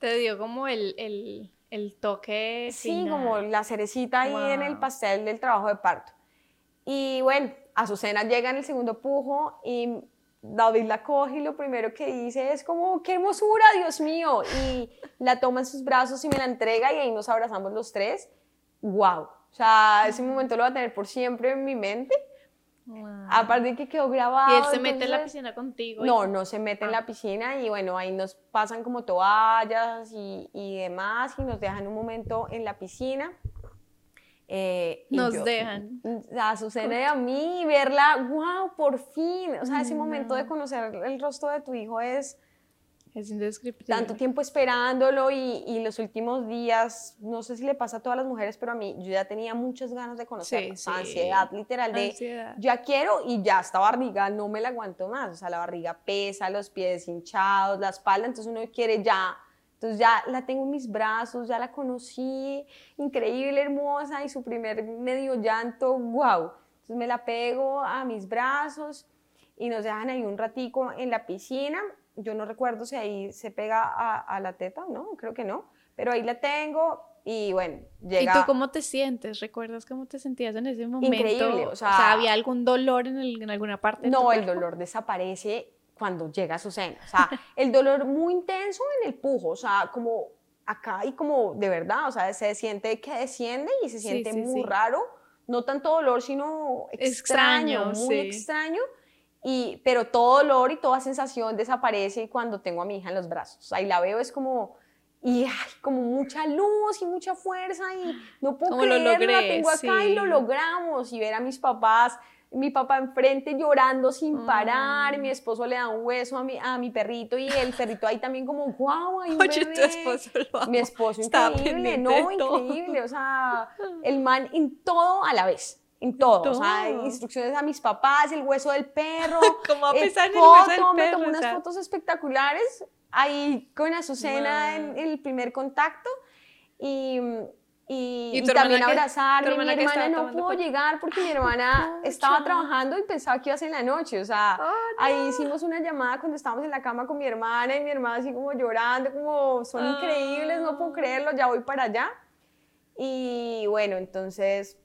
Te dio como el, el, el toque. Sí, como la cerecita ahí en el pastel del trabajo de parto. Y bueno, Azucena llega en el segundo pujo y David la coge y lo primero que dice es como, qué hermosura, Dios mío. Y la toma en sus brazos y me la entrega y ahí nos abrazamos los tres. ¡Wow! O sea, ese momento lo va a tener por siempre en mi mente. Aparte de que quedó grabado. Y él se mete en la piscina contigo. No, no se mete en la ah. piscina y bueno, ahí nos pasan como toallas y, y demás y nos dejan un momento en la piscina. Eh, nos dejan. A Azucena y a mí, verla, wow, por fin. O sea, ese momento de conocer el rostro de tu hijo es es indescriptible. Tanto tiempo esperándolo y, y, los últimos días, no sé si le pasa a todas las mujeres, pero a mí yo ya tenía muchas ganas de conocerlo. Sí, Ansiedad literal de ya quiero y ya esta barriga no me la aguanto más. O sea, la barriga pesa, los pies hinchados, la espalda, entonces uno quiere ya. Entonces ya la tengo en mis brazos, ya la conocí, increíble, hermosa y su primer medio llanto, wow. Entonces me la pego a mis brazos y nos dejan ahí un ratico en la piscina yo no recuerdo si ahí se pega a, la teta, ¿no? Creo que no, pero ahí la tengo y bueno, llega... ¿Y tú cómo te sientes? ¿Recuerdas cómo te sentías en ese momento? Increíble, o sea... ¿había algún dolor en, en alguna parte? no, el dolor desaparece cuando llega a su seno, o sea, el dolor muy intenso en el pujo, o sea, como acá y como de verdad, o sea, se siente que desciende y se siente muy raro, no tanto dolor, sino extraño, extraño muy extraño y, pero todo dolor y toda sensación desaparece cuando tengo a mi hija en los brazos. Ahí la veo, es como, y como mucha luz y mucha fuerza y no puedo creerlo, lo logré, la tengo acá y lo logramos. Y ver a mis papás, mi papá enfrente llorando sin parar, mi esposo le da un hueso a mi, a mi perrito y el perrito ahí también como, wow, hay un Oye, tu esposo lo Mi esposo increíble, no, increíble, o sea, el man en todo a la vez en todo, o sea, instrucciones a mis papás, el hueso del perro, como a pesar del hueso del perro, me tomé unas fotos espectaculares ahí con Azucena en, el primer contacto y, y, también abrazarme, mi hermana no pudo llegar porque mi hermana estaba trabajando y pensaba que iba a ser en la noche, o sea, ahí hicimos una llamada cuando estábamos en la cama con mi hermana y mi hermana así como llorando, como son increíbles, no puedo creerlo, ya voy para allá. Y bueno, entonces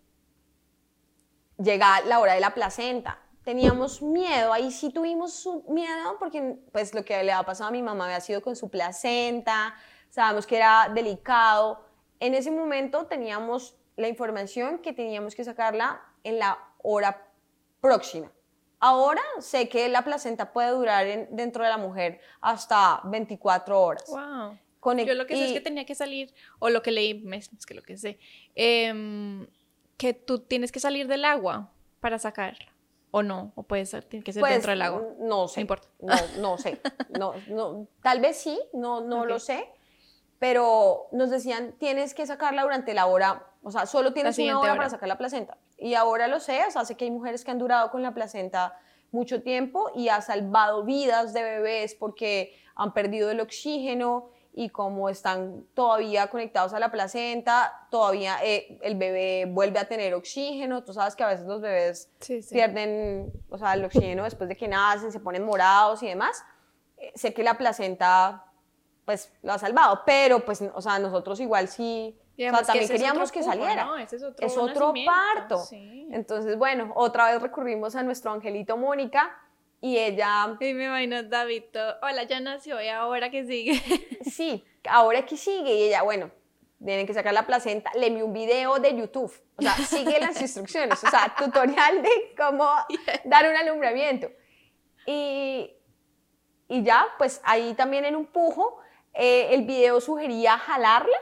llega la hora de la placenta. Teníamos miedo, ahí sí tuvimos miedo porque pues lo que le había pasado a mi mamá había sido con su placenta, sabíamos que era delicado. En ese momento teníamos la información que teníamos que sacarla en la hora próxima. Ahora sé que la placenta puede durar dentro de la mujer hasta 24 horas. Wow. Yo lo que sé es que tenía que salir, o lo que leí, es que lo que sé, eh, que tú tienes que salir del agua para sacarla. ¿O no? ¿O puede ser, tiene que ser dentro del agua? Pues, no sé. No importa. No, no sé. No, no, tal vez sí, no, no lo sé. Pero nos decían, tienes que sacarla durante la hora, o sea, solo tienes una hora, para sacar la placenta. Y ahora lo sé, o sea, sé que hay mujeres que han durado con la placenta mucho tiempo y ha salvado vidas de bebés porque han perdido el oxígeno y como están todavía conectados a la placenta, todavía eh, el bebé vuelve a tener oxígeno. Tú sabes que a veces los bebés pierden, o sea, el oxígeno después de que nacen, se ponen morados y demás. Eh, sé que la placenta, pues, lo ha salvado, pero, pues, o sea, nosotros igual sí... o sea, también queríamos que saliera. es otro, es otro parto. Entonces, bueno, otra vez recurrimos a nuestro angelito Mónica, y ella... Y me imagino David, hola, ya nació, ¿y ahora qué sigue? sí, ahora qué sigue. Y ella, bueno, tienen que sacar la placenta, le envió un video de YouTube, o sea, sigue las instrucciones, o sea, tutorial de cómo dar un alumbramiento. Y, y ya, pues ahí también en un pujo, eh, el video sugería jalarla,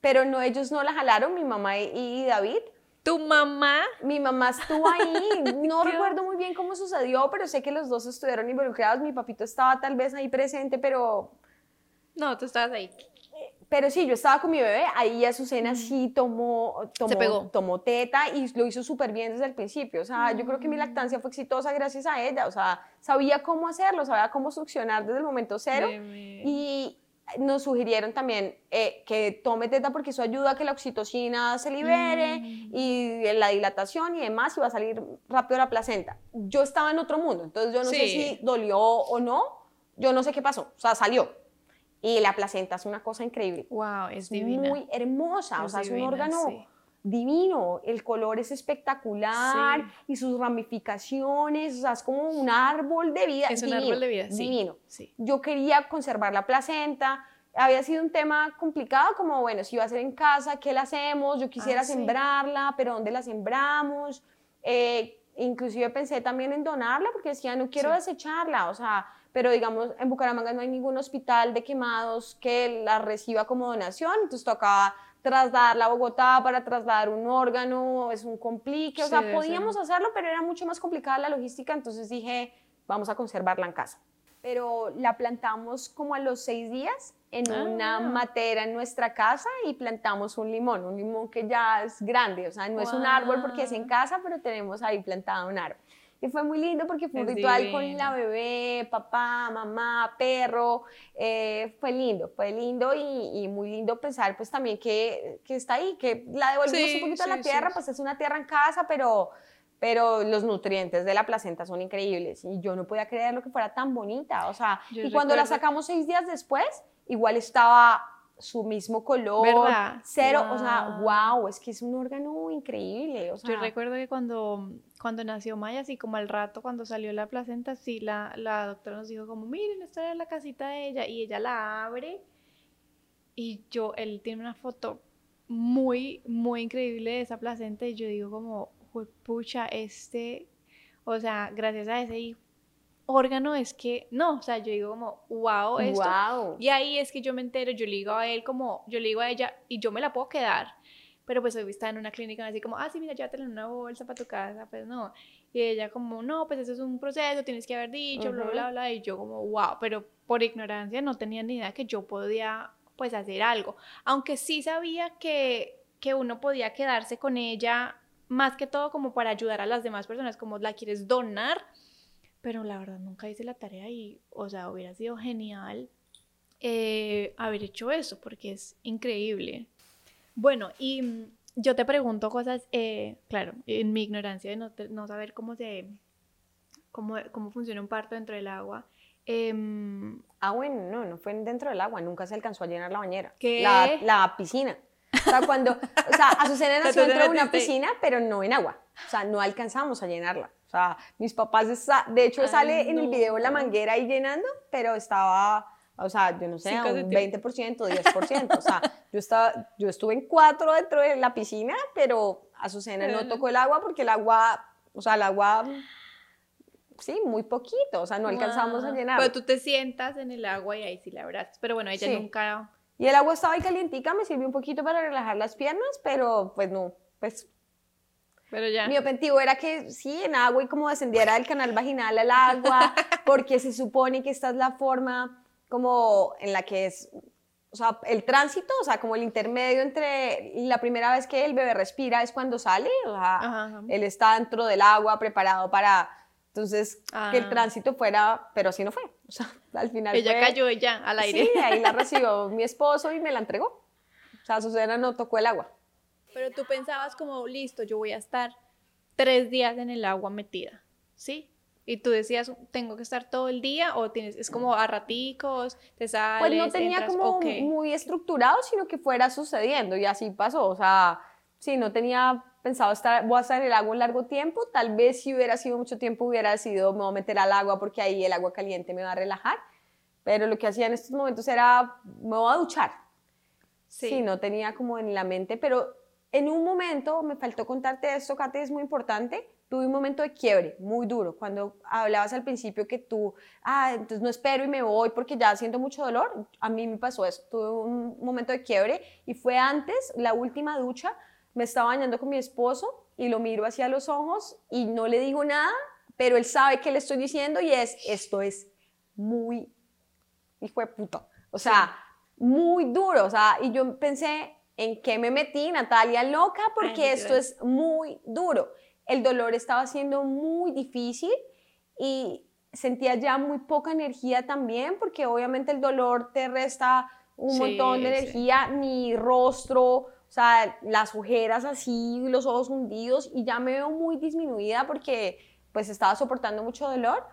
pero no, ellos no la jalaron, mi mamá y David, ¿Tu mamá? Mi mamá estuvo ahí. No recuerdo muy bien cómo sucedió, pero sé que los dos estuvieron involucrados. Mi papito estaba tal vez ahí presente, pero... No, tú estabas ahí. Pero sí, yo estaba con mi bebé, ahí Azucena sí tomó, tomó, tomó teta y lo hizo súper bien desde el principio. O sea, yo creo que mi lactancia fue exitosa gracias a ella. O sea, sabía cómo hacerlo, sabía cómo succionar desde el momento cero. Y, nos sugirieron también eh, que tome teta porque eso ayuda a que la oxitocina se libere mm. y la dilatación y demás y va a salir rápido la placenta. Yo estaba en otro mundo, entonces yo no sé si dolió o no, yo no sé qué pasó, o sea, salió. Y la placenta es una cosa increíble. Wow, es divina. Muy hermosa, o sea, es un órgano divino, el color es espectacular y sus ramificaciones, o sea, es como un árbol de vida. Es un árbol de vida, divino. Yo quería conservar la placenta, había sido un tema complicado, como, bueno, si iba a ser en casa, ¿qué la hacemos? Yo quisiera ah, sembrarla, pero ¿dónde la sembramos? Eh, inclusive pensé también en donarla porque decía, no quiero desecharla, o sea, pero digamos, en Bucaramanga no hay ningún hospital de quemados que la reciba como donación, entonces tocaba trasladarla a Bogotá para trasladar un órgano, es un complique, o sea, podíamos hacerlo, pero era mucho más complicada la logística, entonces dije, vamos a conservarla en casa. Pero la plantamos como a los seis días en una ah. matera en nuestra casa y plantamos un limón, un limón que ya es grande, o sea, no es un árbol porque es en casa, pero tenemos ahí plantado un árbol. Y fue muy lindo porque fue un ritual con la bebé, papá, mamá, perro. Eh, fue lindo, fue lindo y, muy lindo pensar pues también que, que está ahí, que la devolvimos un poquito a la tierra, pues es una tierra en casa, pero, pero los nutrientes de la placenta son increíbles y yo no podía creer lo que fuera tan bonita, o sea, y cuando la sacamos seis días después, igual estaba su mismo color, cero, o sea, wow, es que es un órgano increíble. O sea. Yo recuerdo que cuando, cuando nació Maya, así como al rato, cuando salió la placenta, sí, la, la doctora nos dijo como, miren, esta es la casita de ella, y ella la abre, y yo, él tiene una foto muy, muy increíble de esa placenta, y yo digo como, pucha, este, o sea, gracias a ese hijo órgano es que no, o sea, yo digo como, wow, esto. Wow. Y ahí es que yo me entero, yo le digo a él como, yo le digo a ella y yo me la puedo quedar. Pero pues hoy está en una clínica así como, ah, sí, mira, llévatela en una bolsa para tu casa, pues no. Y ella como, no, pues eso es un proceso, tienes que haber dicho, bla, bla, bla. Y yo como, wow, pero por ignorancia no tenía ni idea que yo podía pues hacer algo. Aunque sí sabía que, que uno podía quedarse con ella más que todo como para ayudar a las demás personas, como la quieres donar, pero la verdad nunca hice la tarea y, o sea, hubiera sido genial eh, haber hecho eso, porque es increíble. Bueno, y mm, yo te pregunto cosas, eh, claro, en mi ignorancia de no, saber cómo se, cómo, cómo, funciona un parto dentro del agua. Em, ah, bueno, no, no fue dentro del agua, nunca se alcanzó a llenar la bañera. ¿Qué? La, la piscina. O sea, cuando, o sea, Azucena nació dentro de una piscina, pero no en agua. O sea, no alcanzamos a llenarla. O sea, mis papás, de hecho, sale en el video la manguera ahí llenando, pero estaba, o sea, yo no sé, un 20%, 10%. O sea, yo, estaba, yo estuve en cuatro dentro de la piscina, pero Azucena no tocó el agua porque el agua, o sea, el agua sí, muy poquito, o sea, no alcanzamos a llenar. Pero tú te sientas en el agua y ahí sí la abrazas, pero bueno, ella nunca... Y el agua estaba ahí calientica, me sirvió un poquito para relajar las piernas, pero pues no, pues pero ya. Mi objetivo era que sí, en agua y como descendiera del canal vaginal al agua, porque se supone que esta es la forma como en la que es, o sea, el tránsito, o sea, como el intermedio entre la primera vez que el bebé respira es cuando sale, o sea, él está dentro del agua preparado para, entonces, que el ah. tránsito fuera, pero así no fue, o sea, al final Ella cayó ya al aire. Sí, ahí la recibió mi esposo y me la entregó. O sea, Susana no tocó el agua. Pero tú pensabas como, listo, yo voy a estar tres días en el agua metida, ¿sí? Y tú decías, tengo que estar todo el día o tienes, es como a raticos, te sales, Pues no tenía como muy estructurado, sino que fuera sucediendo y así pasó. O sea, sí, no tenía pensado estar, voy a estar en el agua un largo tiempo. Tal vez si hubiera sido mucho tiempo hubiera decidido, me voy a meter al agua porque ahí el agua caliente me va a relajar. Pero lo que hacía en estos momentos era, me voy a duchar. Sí. sí, no tenía como en la mente, pero en un momento, me faltó contarte esto, Kate, es muy importante, tuve un momento de quiebre muy duro. Cuando hablabas al principio que tú, ah, entonces no espero y me voy porque ya siento mucho dolor, a mí me pasó eso. Tuve un momento de quiebre y fue antes, la última ducha, me estaba bañando con mi esposo y lo miro hacia los ojos y no le digo nada, pero él sabe que le estoy diciendo y es, esto es muy, hijo de puta, o sea, muy duro, o sea, y yo pensé, en qué me metí, Natalia loca, porque esto es muy duro. El dolor estaba siendo muy difícil y sentía ya muy poca energía también, porque obviamente el dolor te resta un montón de energía, mi rostro, o sea, las ojeras así, los ojos hundidos, y ya me veo muy disminuida porque pues estaba soportando mucho dolor,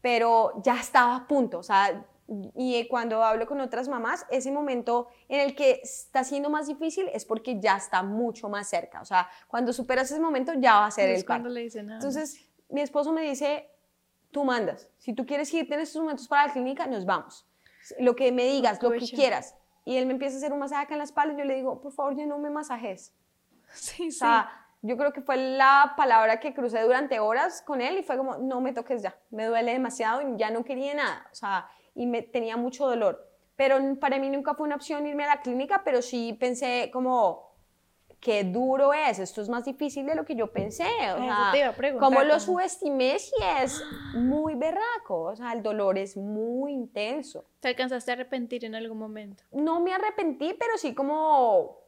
pero ya estaba a punto, o sea, y cuando hablo con otras mamás, ese momento en el que está siendo más difícil es porque ya está mucho más cerca. O sea, cuando superas ese momento ya va a ser el parto. Le. Entonces, mi esposo me dice, tú mandas. Si tú quieres irte en estos momentos para la clínica, nos vamos. Lo que me digas, lo que quieras. Y él me empieza a hacer un masaje acá en la espalda y yo le digo, por favor, ya no me masajes. Sí, o sea, yo creo que fue la palabra que crucé durante horas con él y fue como, no me toques ya, me duele demasiado y ya no quería nada, o sea, y me tenía mucho dolor. Pero para mí nunca fue una opción irme a la clínica, pero sí pensé como, qué duro es, esto es más difícil de lo que yo pensé, o sea, ¿cómo lo subestimé si es muy berraco? O sea, el dolor es muy intenso. ¿Te alcanzaste a arrepentir en algún momento? No me arrepentí, pero sí como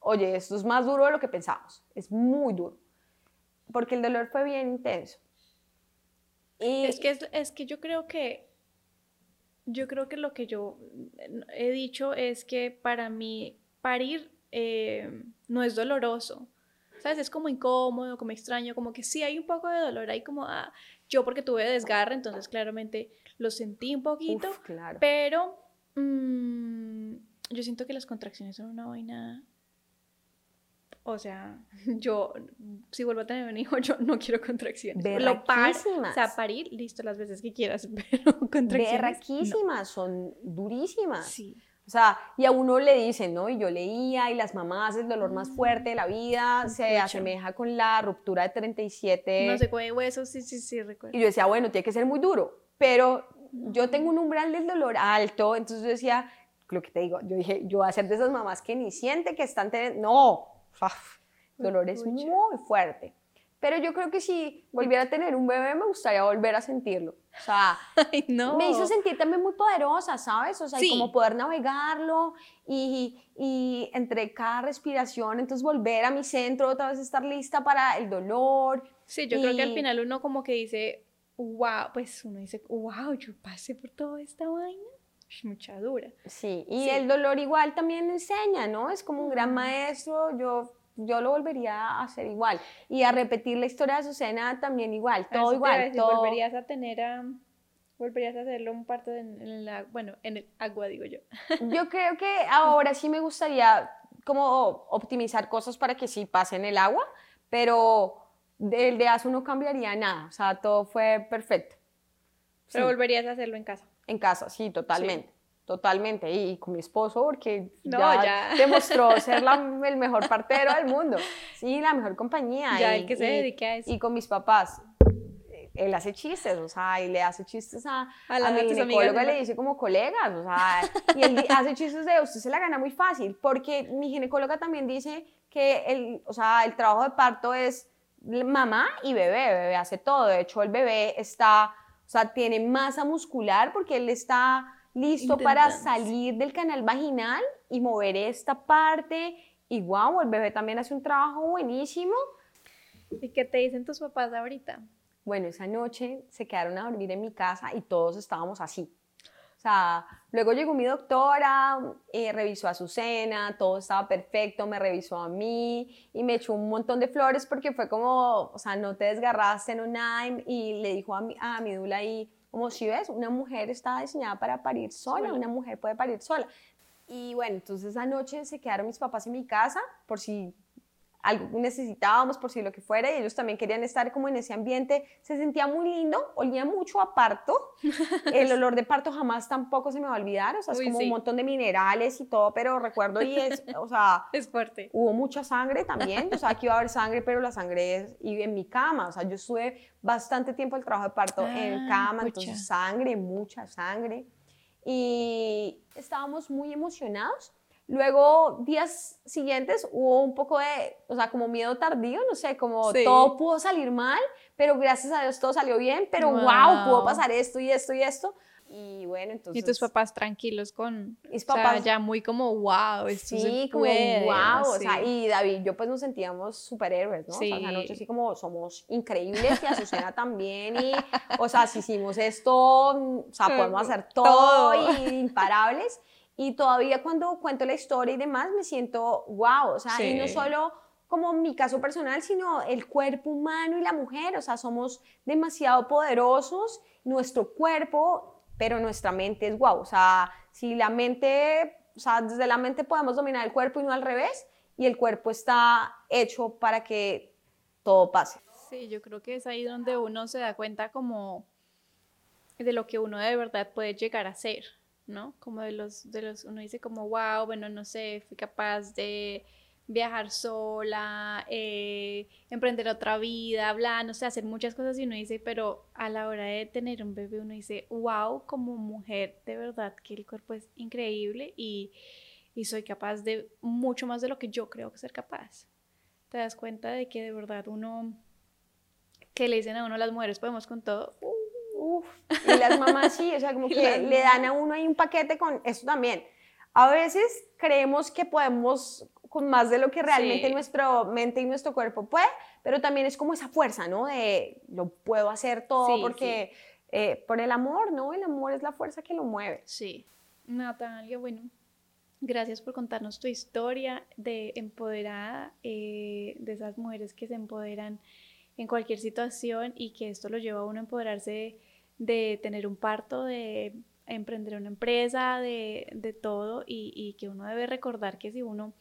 oye, esto es más duro de lo que pensamos, es muy duro, porque el dolor fue bien intenso. Y es que, es, que yo creo que, yo creo que lo que yo he dicho es que para mí parir eh, no es doloroso. ¿Sabes? Es como incómodo, como extraño, como que sí hay un poco de dolor, hay como, ah, yo porque tuve desgarre, entonces claramente lo sentí un poquito, claro. pero mm, yo siento que las contracciones son una vaina o sea, yo, si vuelvo a tener un hijo, yo no quiero contracciones. Lo o sea, parir, listo, las veces que quieras, pero contracciones. Berraquísimas, son durísimas. Sí. O sea, y a uno le dicen, ¿no? Y yo leía, y las mamás, el dolor más fuerte de la vida se asemeja con la ruptura de 37. No sé, de huesos, sí, sí, sí, recuerdo. Y yo decía, bueno, tiene que ser muy duro, pero yo tengo un umbral del dolor alto, entonces yo decía, lo que te digo, yo dije, yo voy a ser de esas mamás que ni siente que están teniendo, no, dolor es muy fuerte. Pero yo creo que si volviera a tener un bebé me gustaría volver a sentirlo. O sea, me hizo sentir también muy poderosa, ¿sabes? O sea, como poder navegarlo y, y, entre cada respiración, entonces volver a mi centro, otra vez estar lista para el dolor. Sí, yo creo que al final uno como que dice, wow, pues uno dice, wow, yo pasé por toda esta vaina. Mucha dura. Sí, y el dolor igual también enseña, ¿no? Es como un gran maestro. Yo yo lo volvería a hacer igual. Y a repetir la historia de Azucena también igual, todo igual. todo... Volverías a tener a... Volverías a hacerlo un parto en, en, la, bueno, en el agua, digo yo. Yo creo que ahora sí me gustaría como optimizar cosas para que sí pase en el agua, pero el de Azu no cambiaría nada, o sea, todo fue perfecto. Pero volverías a hacerlo en casa. En casa, sí, totalmente. Totalmente, y con mi esposo, porque ya, demostró ser el mejor partero del mundo. Sí, la mejor compañía. Ya, y, el que se dedique a eso. Y con mis papás, él hace chistes, o sea, y le hace chistes a, a, mi ginecóloga, le dice como colegas, o sea, y él hace chistes de usted se la gana muy fácil, porque mi ginecóloga también dice que el, o sea, el trabajo de parto es mamá y bebé, bebé hace todo, de hecho el bebé está, o sea, tiene masa muscular porque él está listo para salir del canal vaginal y mover esta parte. Y wow, el bebé también hace un trabajo buenísimo. ¿Y qué te dicen tus papás ahorita? Bueno, esa noche se quedaron a dormir en mi casa y todos estábamos así. O sea, luego llegó mi doctora, eh, revisó a Azucena, todo estaba perfecto, me revisó a mí y me echó un montón de flores porque fue como, o sea, no te desgarraste, no nada, y le dijo a mi, a mi dula ahí, como si ves, una mujer está diseñada para parir sola, una mujer puede parir sola. Y bueno, entonces esa noche se quedaron mis papás en mi casa por si algo necesitábamos, por si lo que fuera, y ellos también querían estar como en ese ambiente. Se sentía muy lindo, olía mucho a parto. El olor de parto jamás tampoco se me va a olvidar, o sea, es como un montón de minerales y todo, pero recuerdo y es, o sea... Es fuerte. Hubo mucha sangre también, o sea, aquí iba a haber sangre, pero la sangre es y en mi cama, o sea, yo estuve bastante tiempo el trabajo de parto en ah, cama, entonces sangre, mucha sangre. Y estábamos muy emocionados Luego, días siguientes hubo un poco de, o sea, como miedo tardío, no sé, como todo pudo salir mal, pero gracias a Dios todo salió bien, pero wow. pudo pasar esto y esto y esto. Y bueno, entonces... Y tus papás tranquilos con... Mis papás... O sea, ya muy como, wow, esto sí, como, wow, o sea, y David yo pues nos sentíamos superhéroes, ¿no? Sí. O sea, esa noche así como somos increíbles y Azucena también y, o sea, si hicimos esto, o sea, podemos hacer todo, todo. y imparables. Y todavía cuando cuento la historia y demás me siento wow, o sea, y no solo como mi caso personal, sino el cuerpo humano y la mujer, o sea, somos demasiado poderosos, nuestro cuerpo, pero nuestra mente es wow, o sea, si la mente, o sea, desde la mente podemos dominar el cuerpo y no al revés, y el cuerpo está hecho para que todo pase. Sí, yo creo que es ahí donde uno se da cuenta como de lo que uno de verdad puede llegar a ser. ¿No? Como de los, de los, uno dice como, wow, bueno, no sé, fui capaz de viajar sola, eh, emprender otra vida, hablar, no sé, hacer muchas cosas y uno dice, pero a la hora de tener un bebé uno dice, wow, como mujer, de verdad que el cuerpo es increíble y, y soy capaz de mucho más de lo que yo creo que ser capaz. Te das cuenta de que de verdad uno, que le dicen a uno las mujeres podemos con todo. Uf, y las mamás sí, o sea, como que le dan a uno ahí un paquete con eso también. A veces creemos que podemos con más de lo que realmente nuestra mente y nuestro cuerpo puede, pero también es como esa fuerza, ¿no? De lo puedo hacer todo porque eh, por el amor, ¿no? El amor es la fuerza que lo mueve. Sí. Natalia, bueno, gracias por contarnos tu historia de empoderada, eh, de esas mujeres que se empoderan en cualquier situación y que esto lo lleva a uno a empoderarse de, tener un parto, de emprender una empresa, de, de todo y, y que uno debe recordar que si uno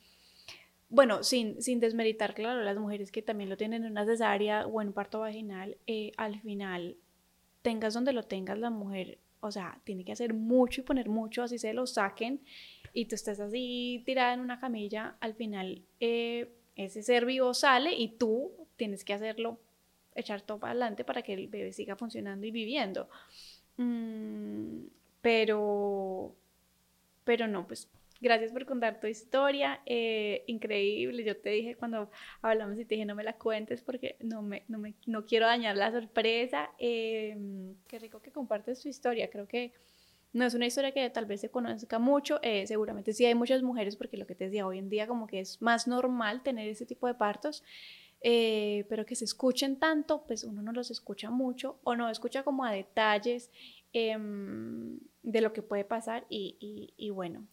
bueno, sin, sin desmeritar, claro, las mujeres que también lo tienen en una cesárea o en un parto vaginal, eh, al final, tengas donde lo tengas, la mujer, o sea, tiene que hacer mucho y poner mucho, así se lo saquen, y tú estás así tirada en una camilla, al final eh, ese ser vivo sale y tú tienes que hacerlo, echar todo para adelante para que el bebé siga funcionando y viviendo. Mm, pero, pero no, pues Gracias por contar tu historia, eh, increíble. Yo te dije cuando hablamos y te dije no me la cuentes porque no, me, no, me, no quiero dañar la sorpresa. Em, qué rico que compartes tu historia. Creo que no es una historia que tal vez se conozca mucho. Eh, seguramente sí hay muchas mujeres porque lo que te decía hoy en día como que es más normal tener ese tipo de partos. Eh, pero que se escuchen tanto, pues uno no los escucha mucho o no escucha como a detalles em, de lo que puede pasar y bueno,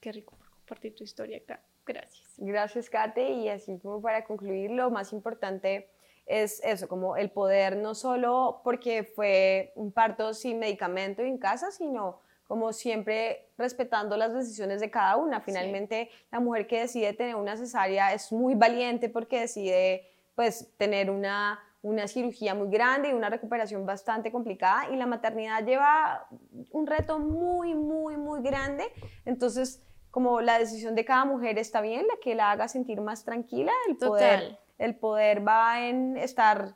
Qué rico por compartir tu historia acá. Gracias. Gracias, Kate. Y así como para concluir, lo más importante es eso, como el poder no solo porque fue un parto sin medicamento en casa, sino como siempre respetando las decisiones de cada una. Finalmente, la mujer que decide tener una cesárea es muy valiente porque decide pues tener una, una cirugía muy grande y una recuperación bastante complicada y la maternidad lleva un reto muy, muy, muy grande. Entonces, como la decisión de cada mujer está bien, la que la haga sentir más tranquila, el poder, el poder va en estar,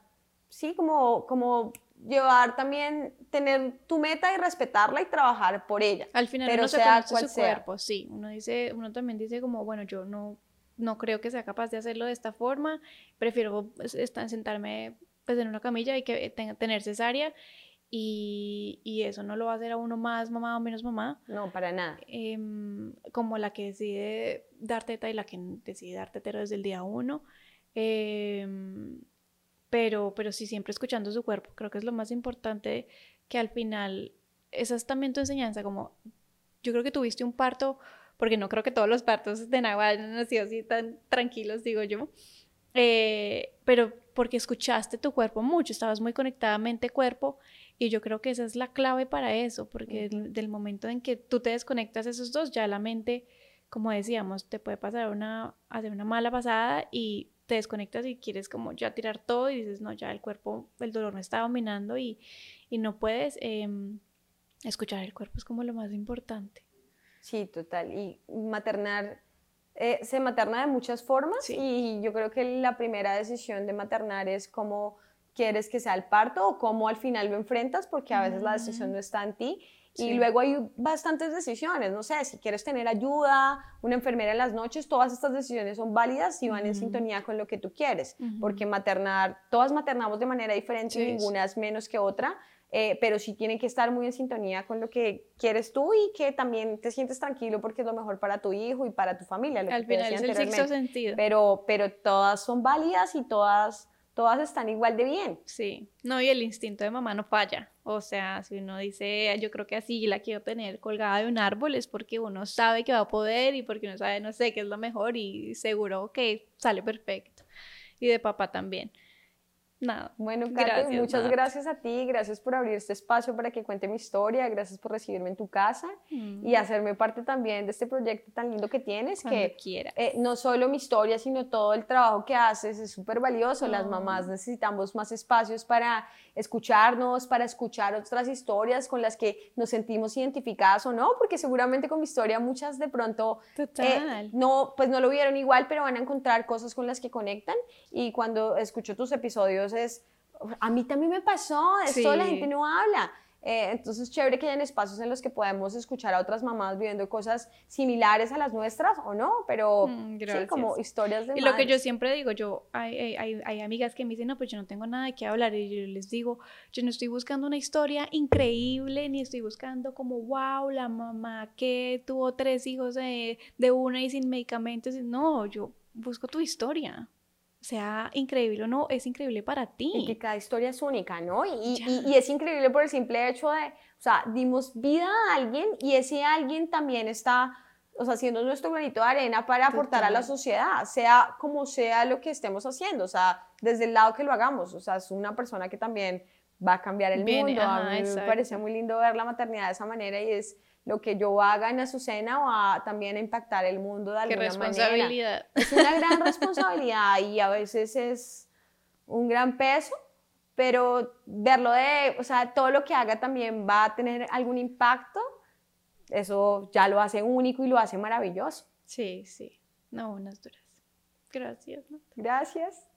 sí, como, como llevar también, tener tu meta y respetarla y trabajar por ella. Al final pero uno sea se su cuerpo, sí, uno dice, uno también dice como, bueno, yo no, no creo que sea capaz de hacerlo de esta forma, prefiero pues, sentarme pues, en una camilla y que tenga, tener cesárea y, y, eso no lo va a hacer a uno más mamá o menos mamá. No, para nada. Em, como la que decide dar teta y la que decide dar tetero desde el día uno. Em, pero, pero sí, siempre escuchando su cuerpo. Creo que es lo más importante que al final, esa es también tu enseñanza, como yo creo que tuviste un parto, porque no creo que todos los partos de Nahuatl hayan nacido así tan tranquilos, digo yo. Eh, pero porque escuchaste tu cuerpo mucho, estabas muy conectada mente-cuerpo y yo creo que esa es la clave para eso, porque del, momento en que tú te desconectas esos dos, ya la mente, como decíamos, te puede pasar una, hacer una mala pasada y te desconectas y quieres como ya tirar todo y dices, no, ya el cuerpo, el dolor me está dominando y, y no puedes. Em, escuchar el cuerpo es como lo más importante. Sí, total. Y maternar, eh, se materna de muchas formas y yo creo que la primera decisión de maternar es como quieres que sea el parto o cómo al final lo enfrentas, porque a veces la decisión no está en ti. Y luego hay bastantes decisiones, no sé, si quieres tener ayuda, una enfermera en las noches, todas estas decisiones son válidas y van en sintonía con lo que tú quieres, porque maternar, todas maternamos de manera diferente, ninguna es menos que otra, eh, pero sí tienen que estar muy en sintonía con lo que quieres tú y que también te sientes tranquilo porque es lo mejor para tu hijo y para tu familia. Al final es el sexto sentido. Pero, pero todas son válidas y todas todas están igual de bien. Sí, no, y el instinto de mamá no falla. O sea, si uno dice, yo creo que así la quiero tener colgada de un árbol, es porque uno sabe que va a poder y porque uno sabe, no sé, qué es lo mejor y seguro que sale perfecto. Y de papá también. Nada. Bueno, Kate, muchas gracias a ti, gracias por abrir este espacio para que cuente mi historia, gracias por recibirme en tu casa mm. y hacerme parte también de este proyecto tan lindo que tienes, que eh, no solo mi historia, sino todo el trabajo que haces es súper valioso. Las mamás necesitamos más espacios para escucharnos, para escuchar otras historias con las que nos sentimos identificadas o no, porque seguramente con mi historia muchas de pronto eh, no, pues no lo vieron igual, pero van a encontrar cosas con las que conectan. Y cuando escucho tus episodios es, a mí también me pasó, esto la gente no habla. Eh, entonces, chévere que hayan espacios en los que podemos escuchar a otras mamás viviendo cosas similares a las nuestras o no, pero mm, sí, como historias de Y lo que yo siempre digo, yo, hay, hay, hay, amigas que me dicen, no, pues yo no tengo nada de qué hablar, y yo les digo, yo no estoy buscando una historia increíble, ni estoy buscando como, wow, la mamá que tuvo tres hijos de, de una y sin medicamentos, no, yo busco tu historia sea increíble o no, es increíble para ti. Y que cada historia es única, ¿no? Y, y, es increíble por el simple hecho de, o sea, dimos vida a alguien y ese alguien también está, o sea, haciendo nuestro granito de arena para aportar a la sociedad, sea como sea lo que estemos haciendo, o sea, desde el lado que lo hagamos, o sea, es una persona que también va a cambiar el mundo. a mí me parece muy lindo ver la maternidad de esa manera y es lo que yo haga en Azucena va también a impactar el mundo de alguna Qué responsabilidad. Es una gran responsabilidad y a veces es un gran peso, pero verlo de, o sea, todo lo que haga también va a tener algún impacto, eso ya lo hace único y lo hace maravilloso. Sí, sí. No, unas duras. Gracias. Gracias.